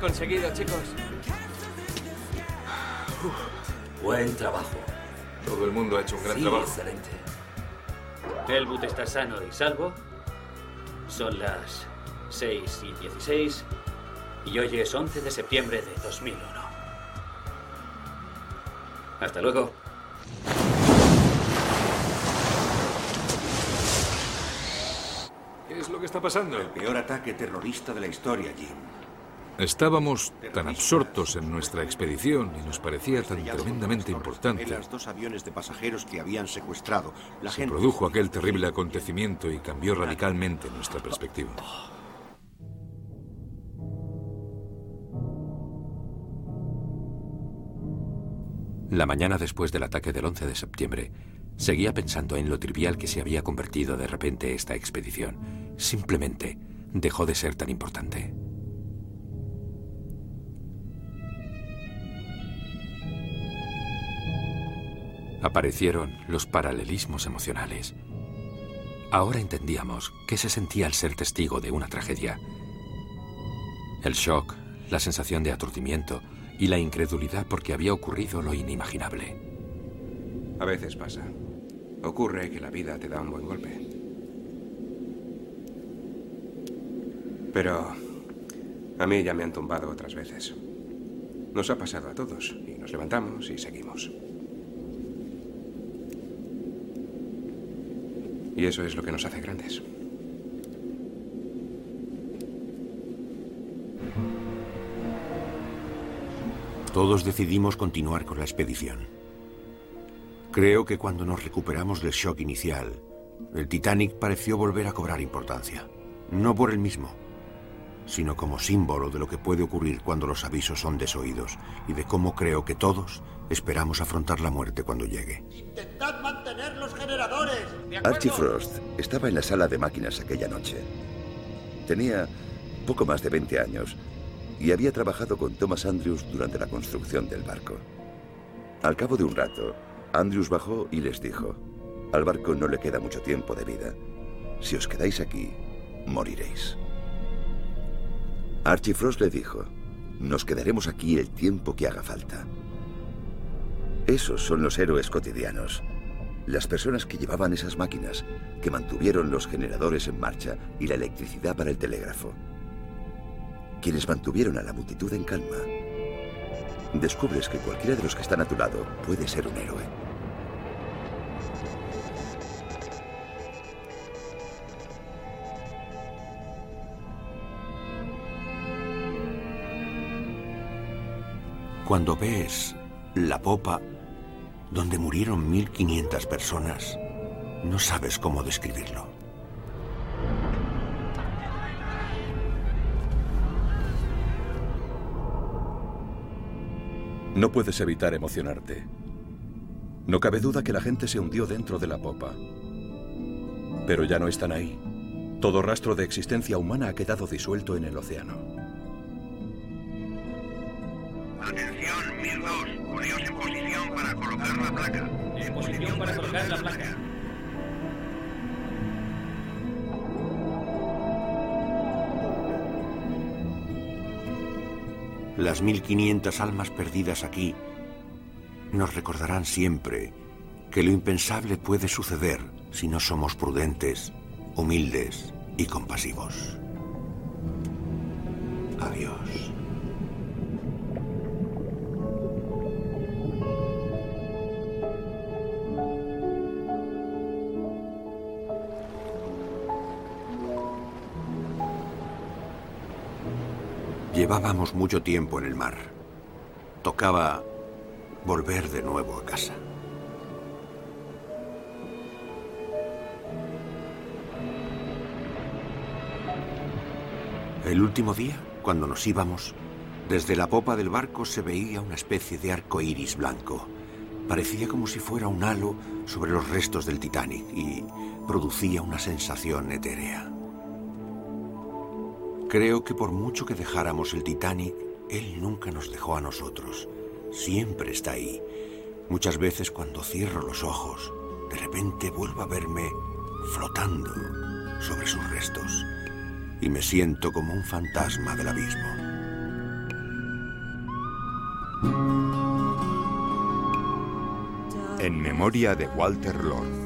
Conseguido, chicos. Buen trabajo. Todo el mundo ha hecho un gran Sí, trabajo. excelente. Elwood está sano y salvo. Son las 6 y 16. Y hoy es 11 de septiembre de 2001. Hasta luego. ¿Qué es lo que está pasando? El peor ataque terrorista de la historia, Jim. Estábamos tan absortos en nuestra expedición y nos parecía tan tremendamente importante. Los dos aviones de pasajeros que habían secuestrado. La Se produjo aquel terrible acontecimiento y cambió radicalmente nuestra perspectiva. La mañana después del ataque del 11 de septiembre, seguía pensando en lo trivial que se había convertido de repente esta expedición. Simplemente dejó de ser tan importante. Aparecieron los paralelismos emocionales. Ahora entendíamos qué se sentía al ser testigo de una tragedia. El shock, la sensación de aturdimiento y la incredulidad porque había ocurrido lo inimaginable. A veces pasa. Ocurre que la vida te da un buen golpe. Pero a mí ya me han tumbado otras veces. Nos ha pasado a todos y nos levantamos y seguimos. Y eso es lo que nos hace grandes. Todos decidimos continuar con la expedición. Creo que cuando nos recuperamos del shock inicial, el Titanic pareció volver a cobrar importancia. No por el mismo, sino como símbolo de lo que puede ocurrir cuando los avisos son desoídos y de cómo creo que todos esperamos afrontar la muerte cuando llegue. Intentad generadores. ¿De Archie Frost estaba en la sala de máquinas aquella noche. Tenía poco más de 20 años y había trabajado con Thomas Andrews durante la construcción del barco. Al cabo de un rato, Andrews bajó y les dijo, al barco no le queda mucho tiempo de vida. Si os quedáis aquí, moriréis. Archie Frost le dijo, nos quedaremos aquí el tiempo que haga falta. Esos son los héroes cotidianos. Las personas que llevaban esas máquinas, que mantuvieron los generadores en marcha y la electricidad para el telégrafo. Quienes mantuvieron a la multitud en calma. Descubres que cualquiera de los que están a tu lado puede ser un héroe. Cuando ves la popa donde murieron 1500 personas, no sabes cómo describirlo. No puedes evitar emocionarte. No cabe duda que la gente se hundió dentro de la popa. Pero ya no están ahí. Todo rastro de existencia humana ha quedado disuelto en el océano. La placa. En posición para colocar la placa. Las 1500 almas perdidas aquí nos recordarán siempre que lo impensable puede suceder si no somos prudentes, humildes y compasivos. Adiós. Llevábamos mucho tiempo en el mar. Tocaba volver de nuevo a casa. El último día, cuando nos íbamos, desde la popa del barco se veía una especie de arco iris blanco. Parecía como si fuera un halo sobre los restos del Titanic y producía una sensación etérea. Creo que por mucho que dejáramos el Titanic, él nunca nos dejó a nosotros. Siempre está ahí. Muchas veces cuando cierro los ojos, de repente vuelvo a verme flotando sobre sus restos y me siento como un fantasma del abismo. En memoria de Walter Lord.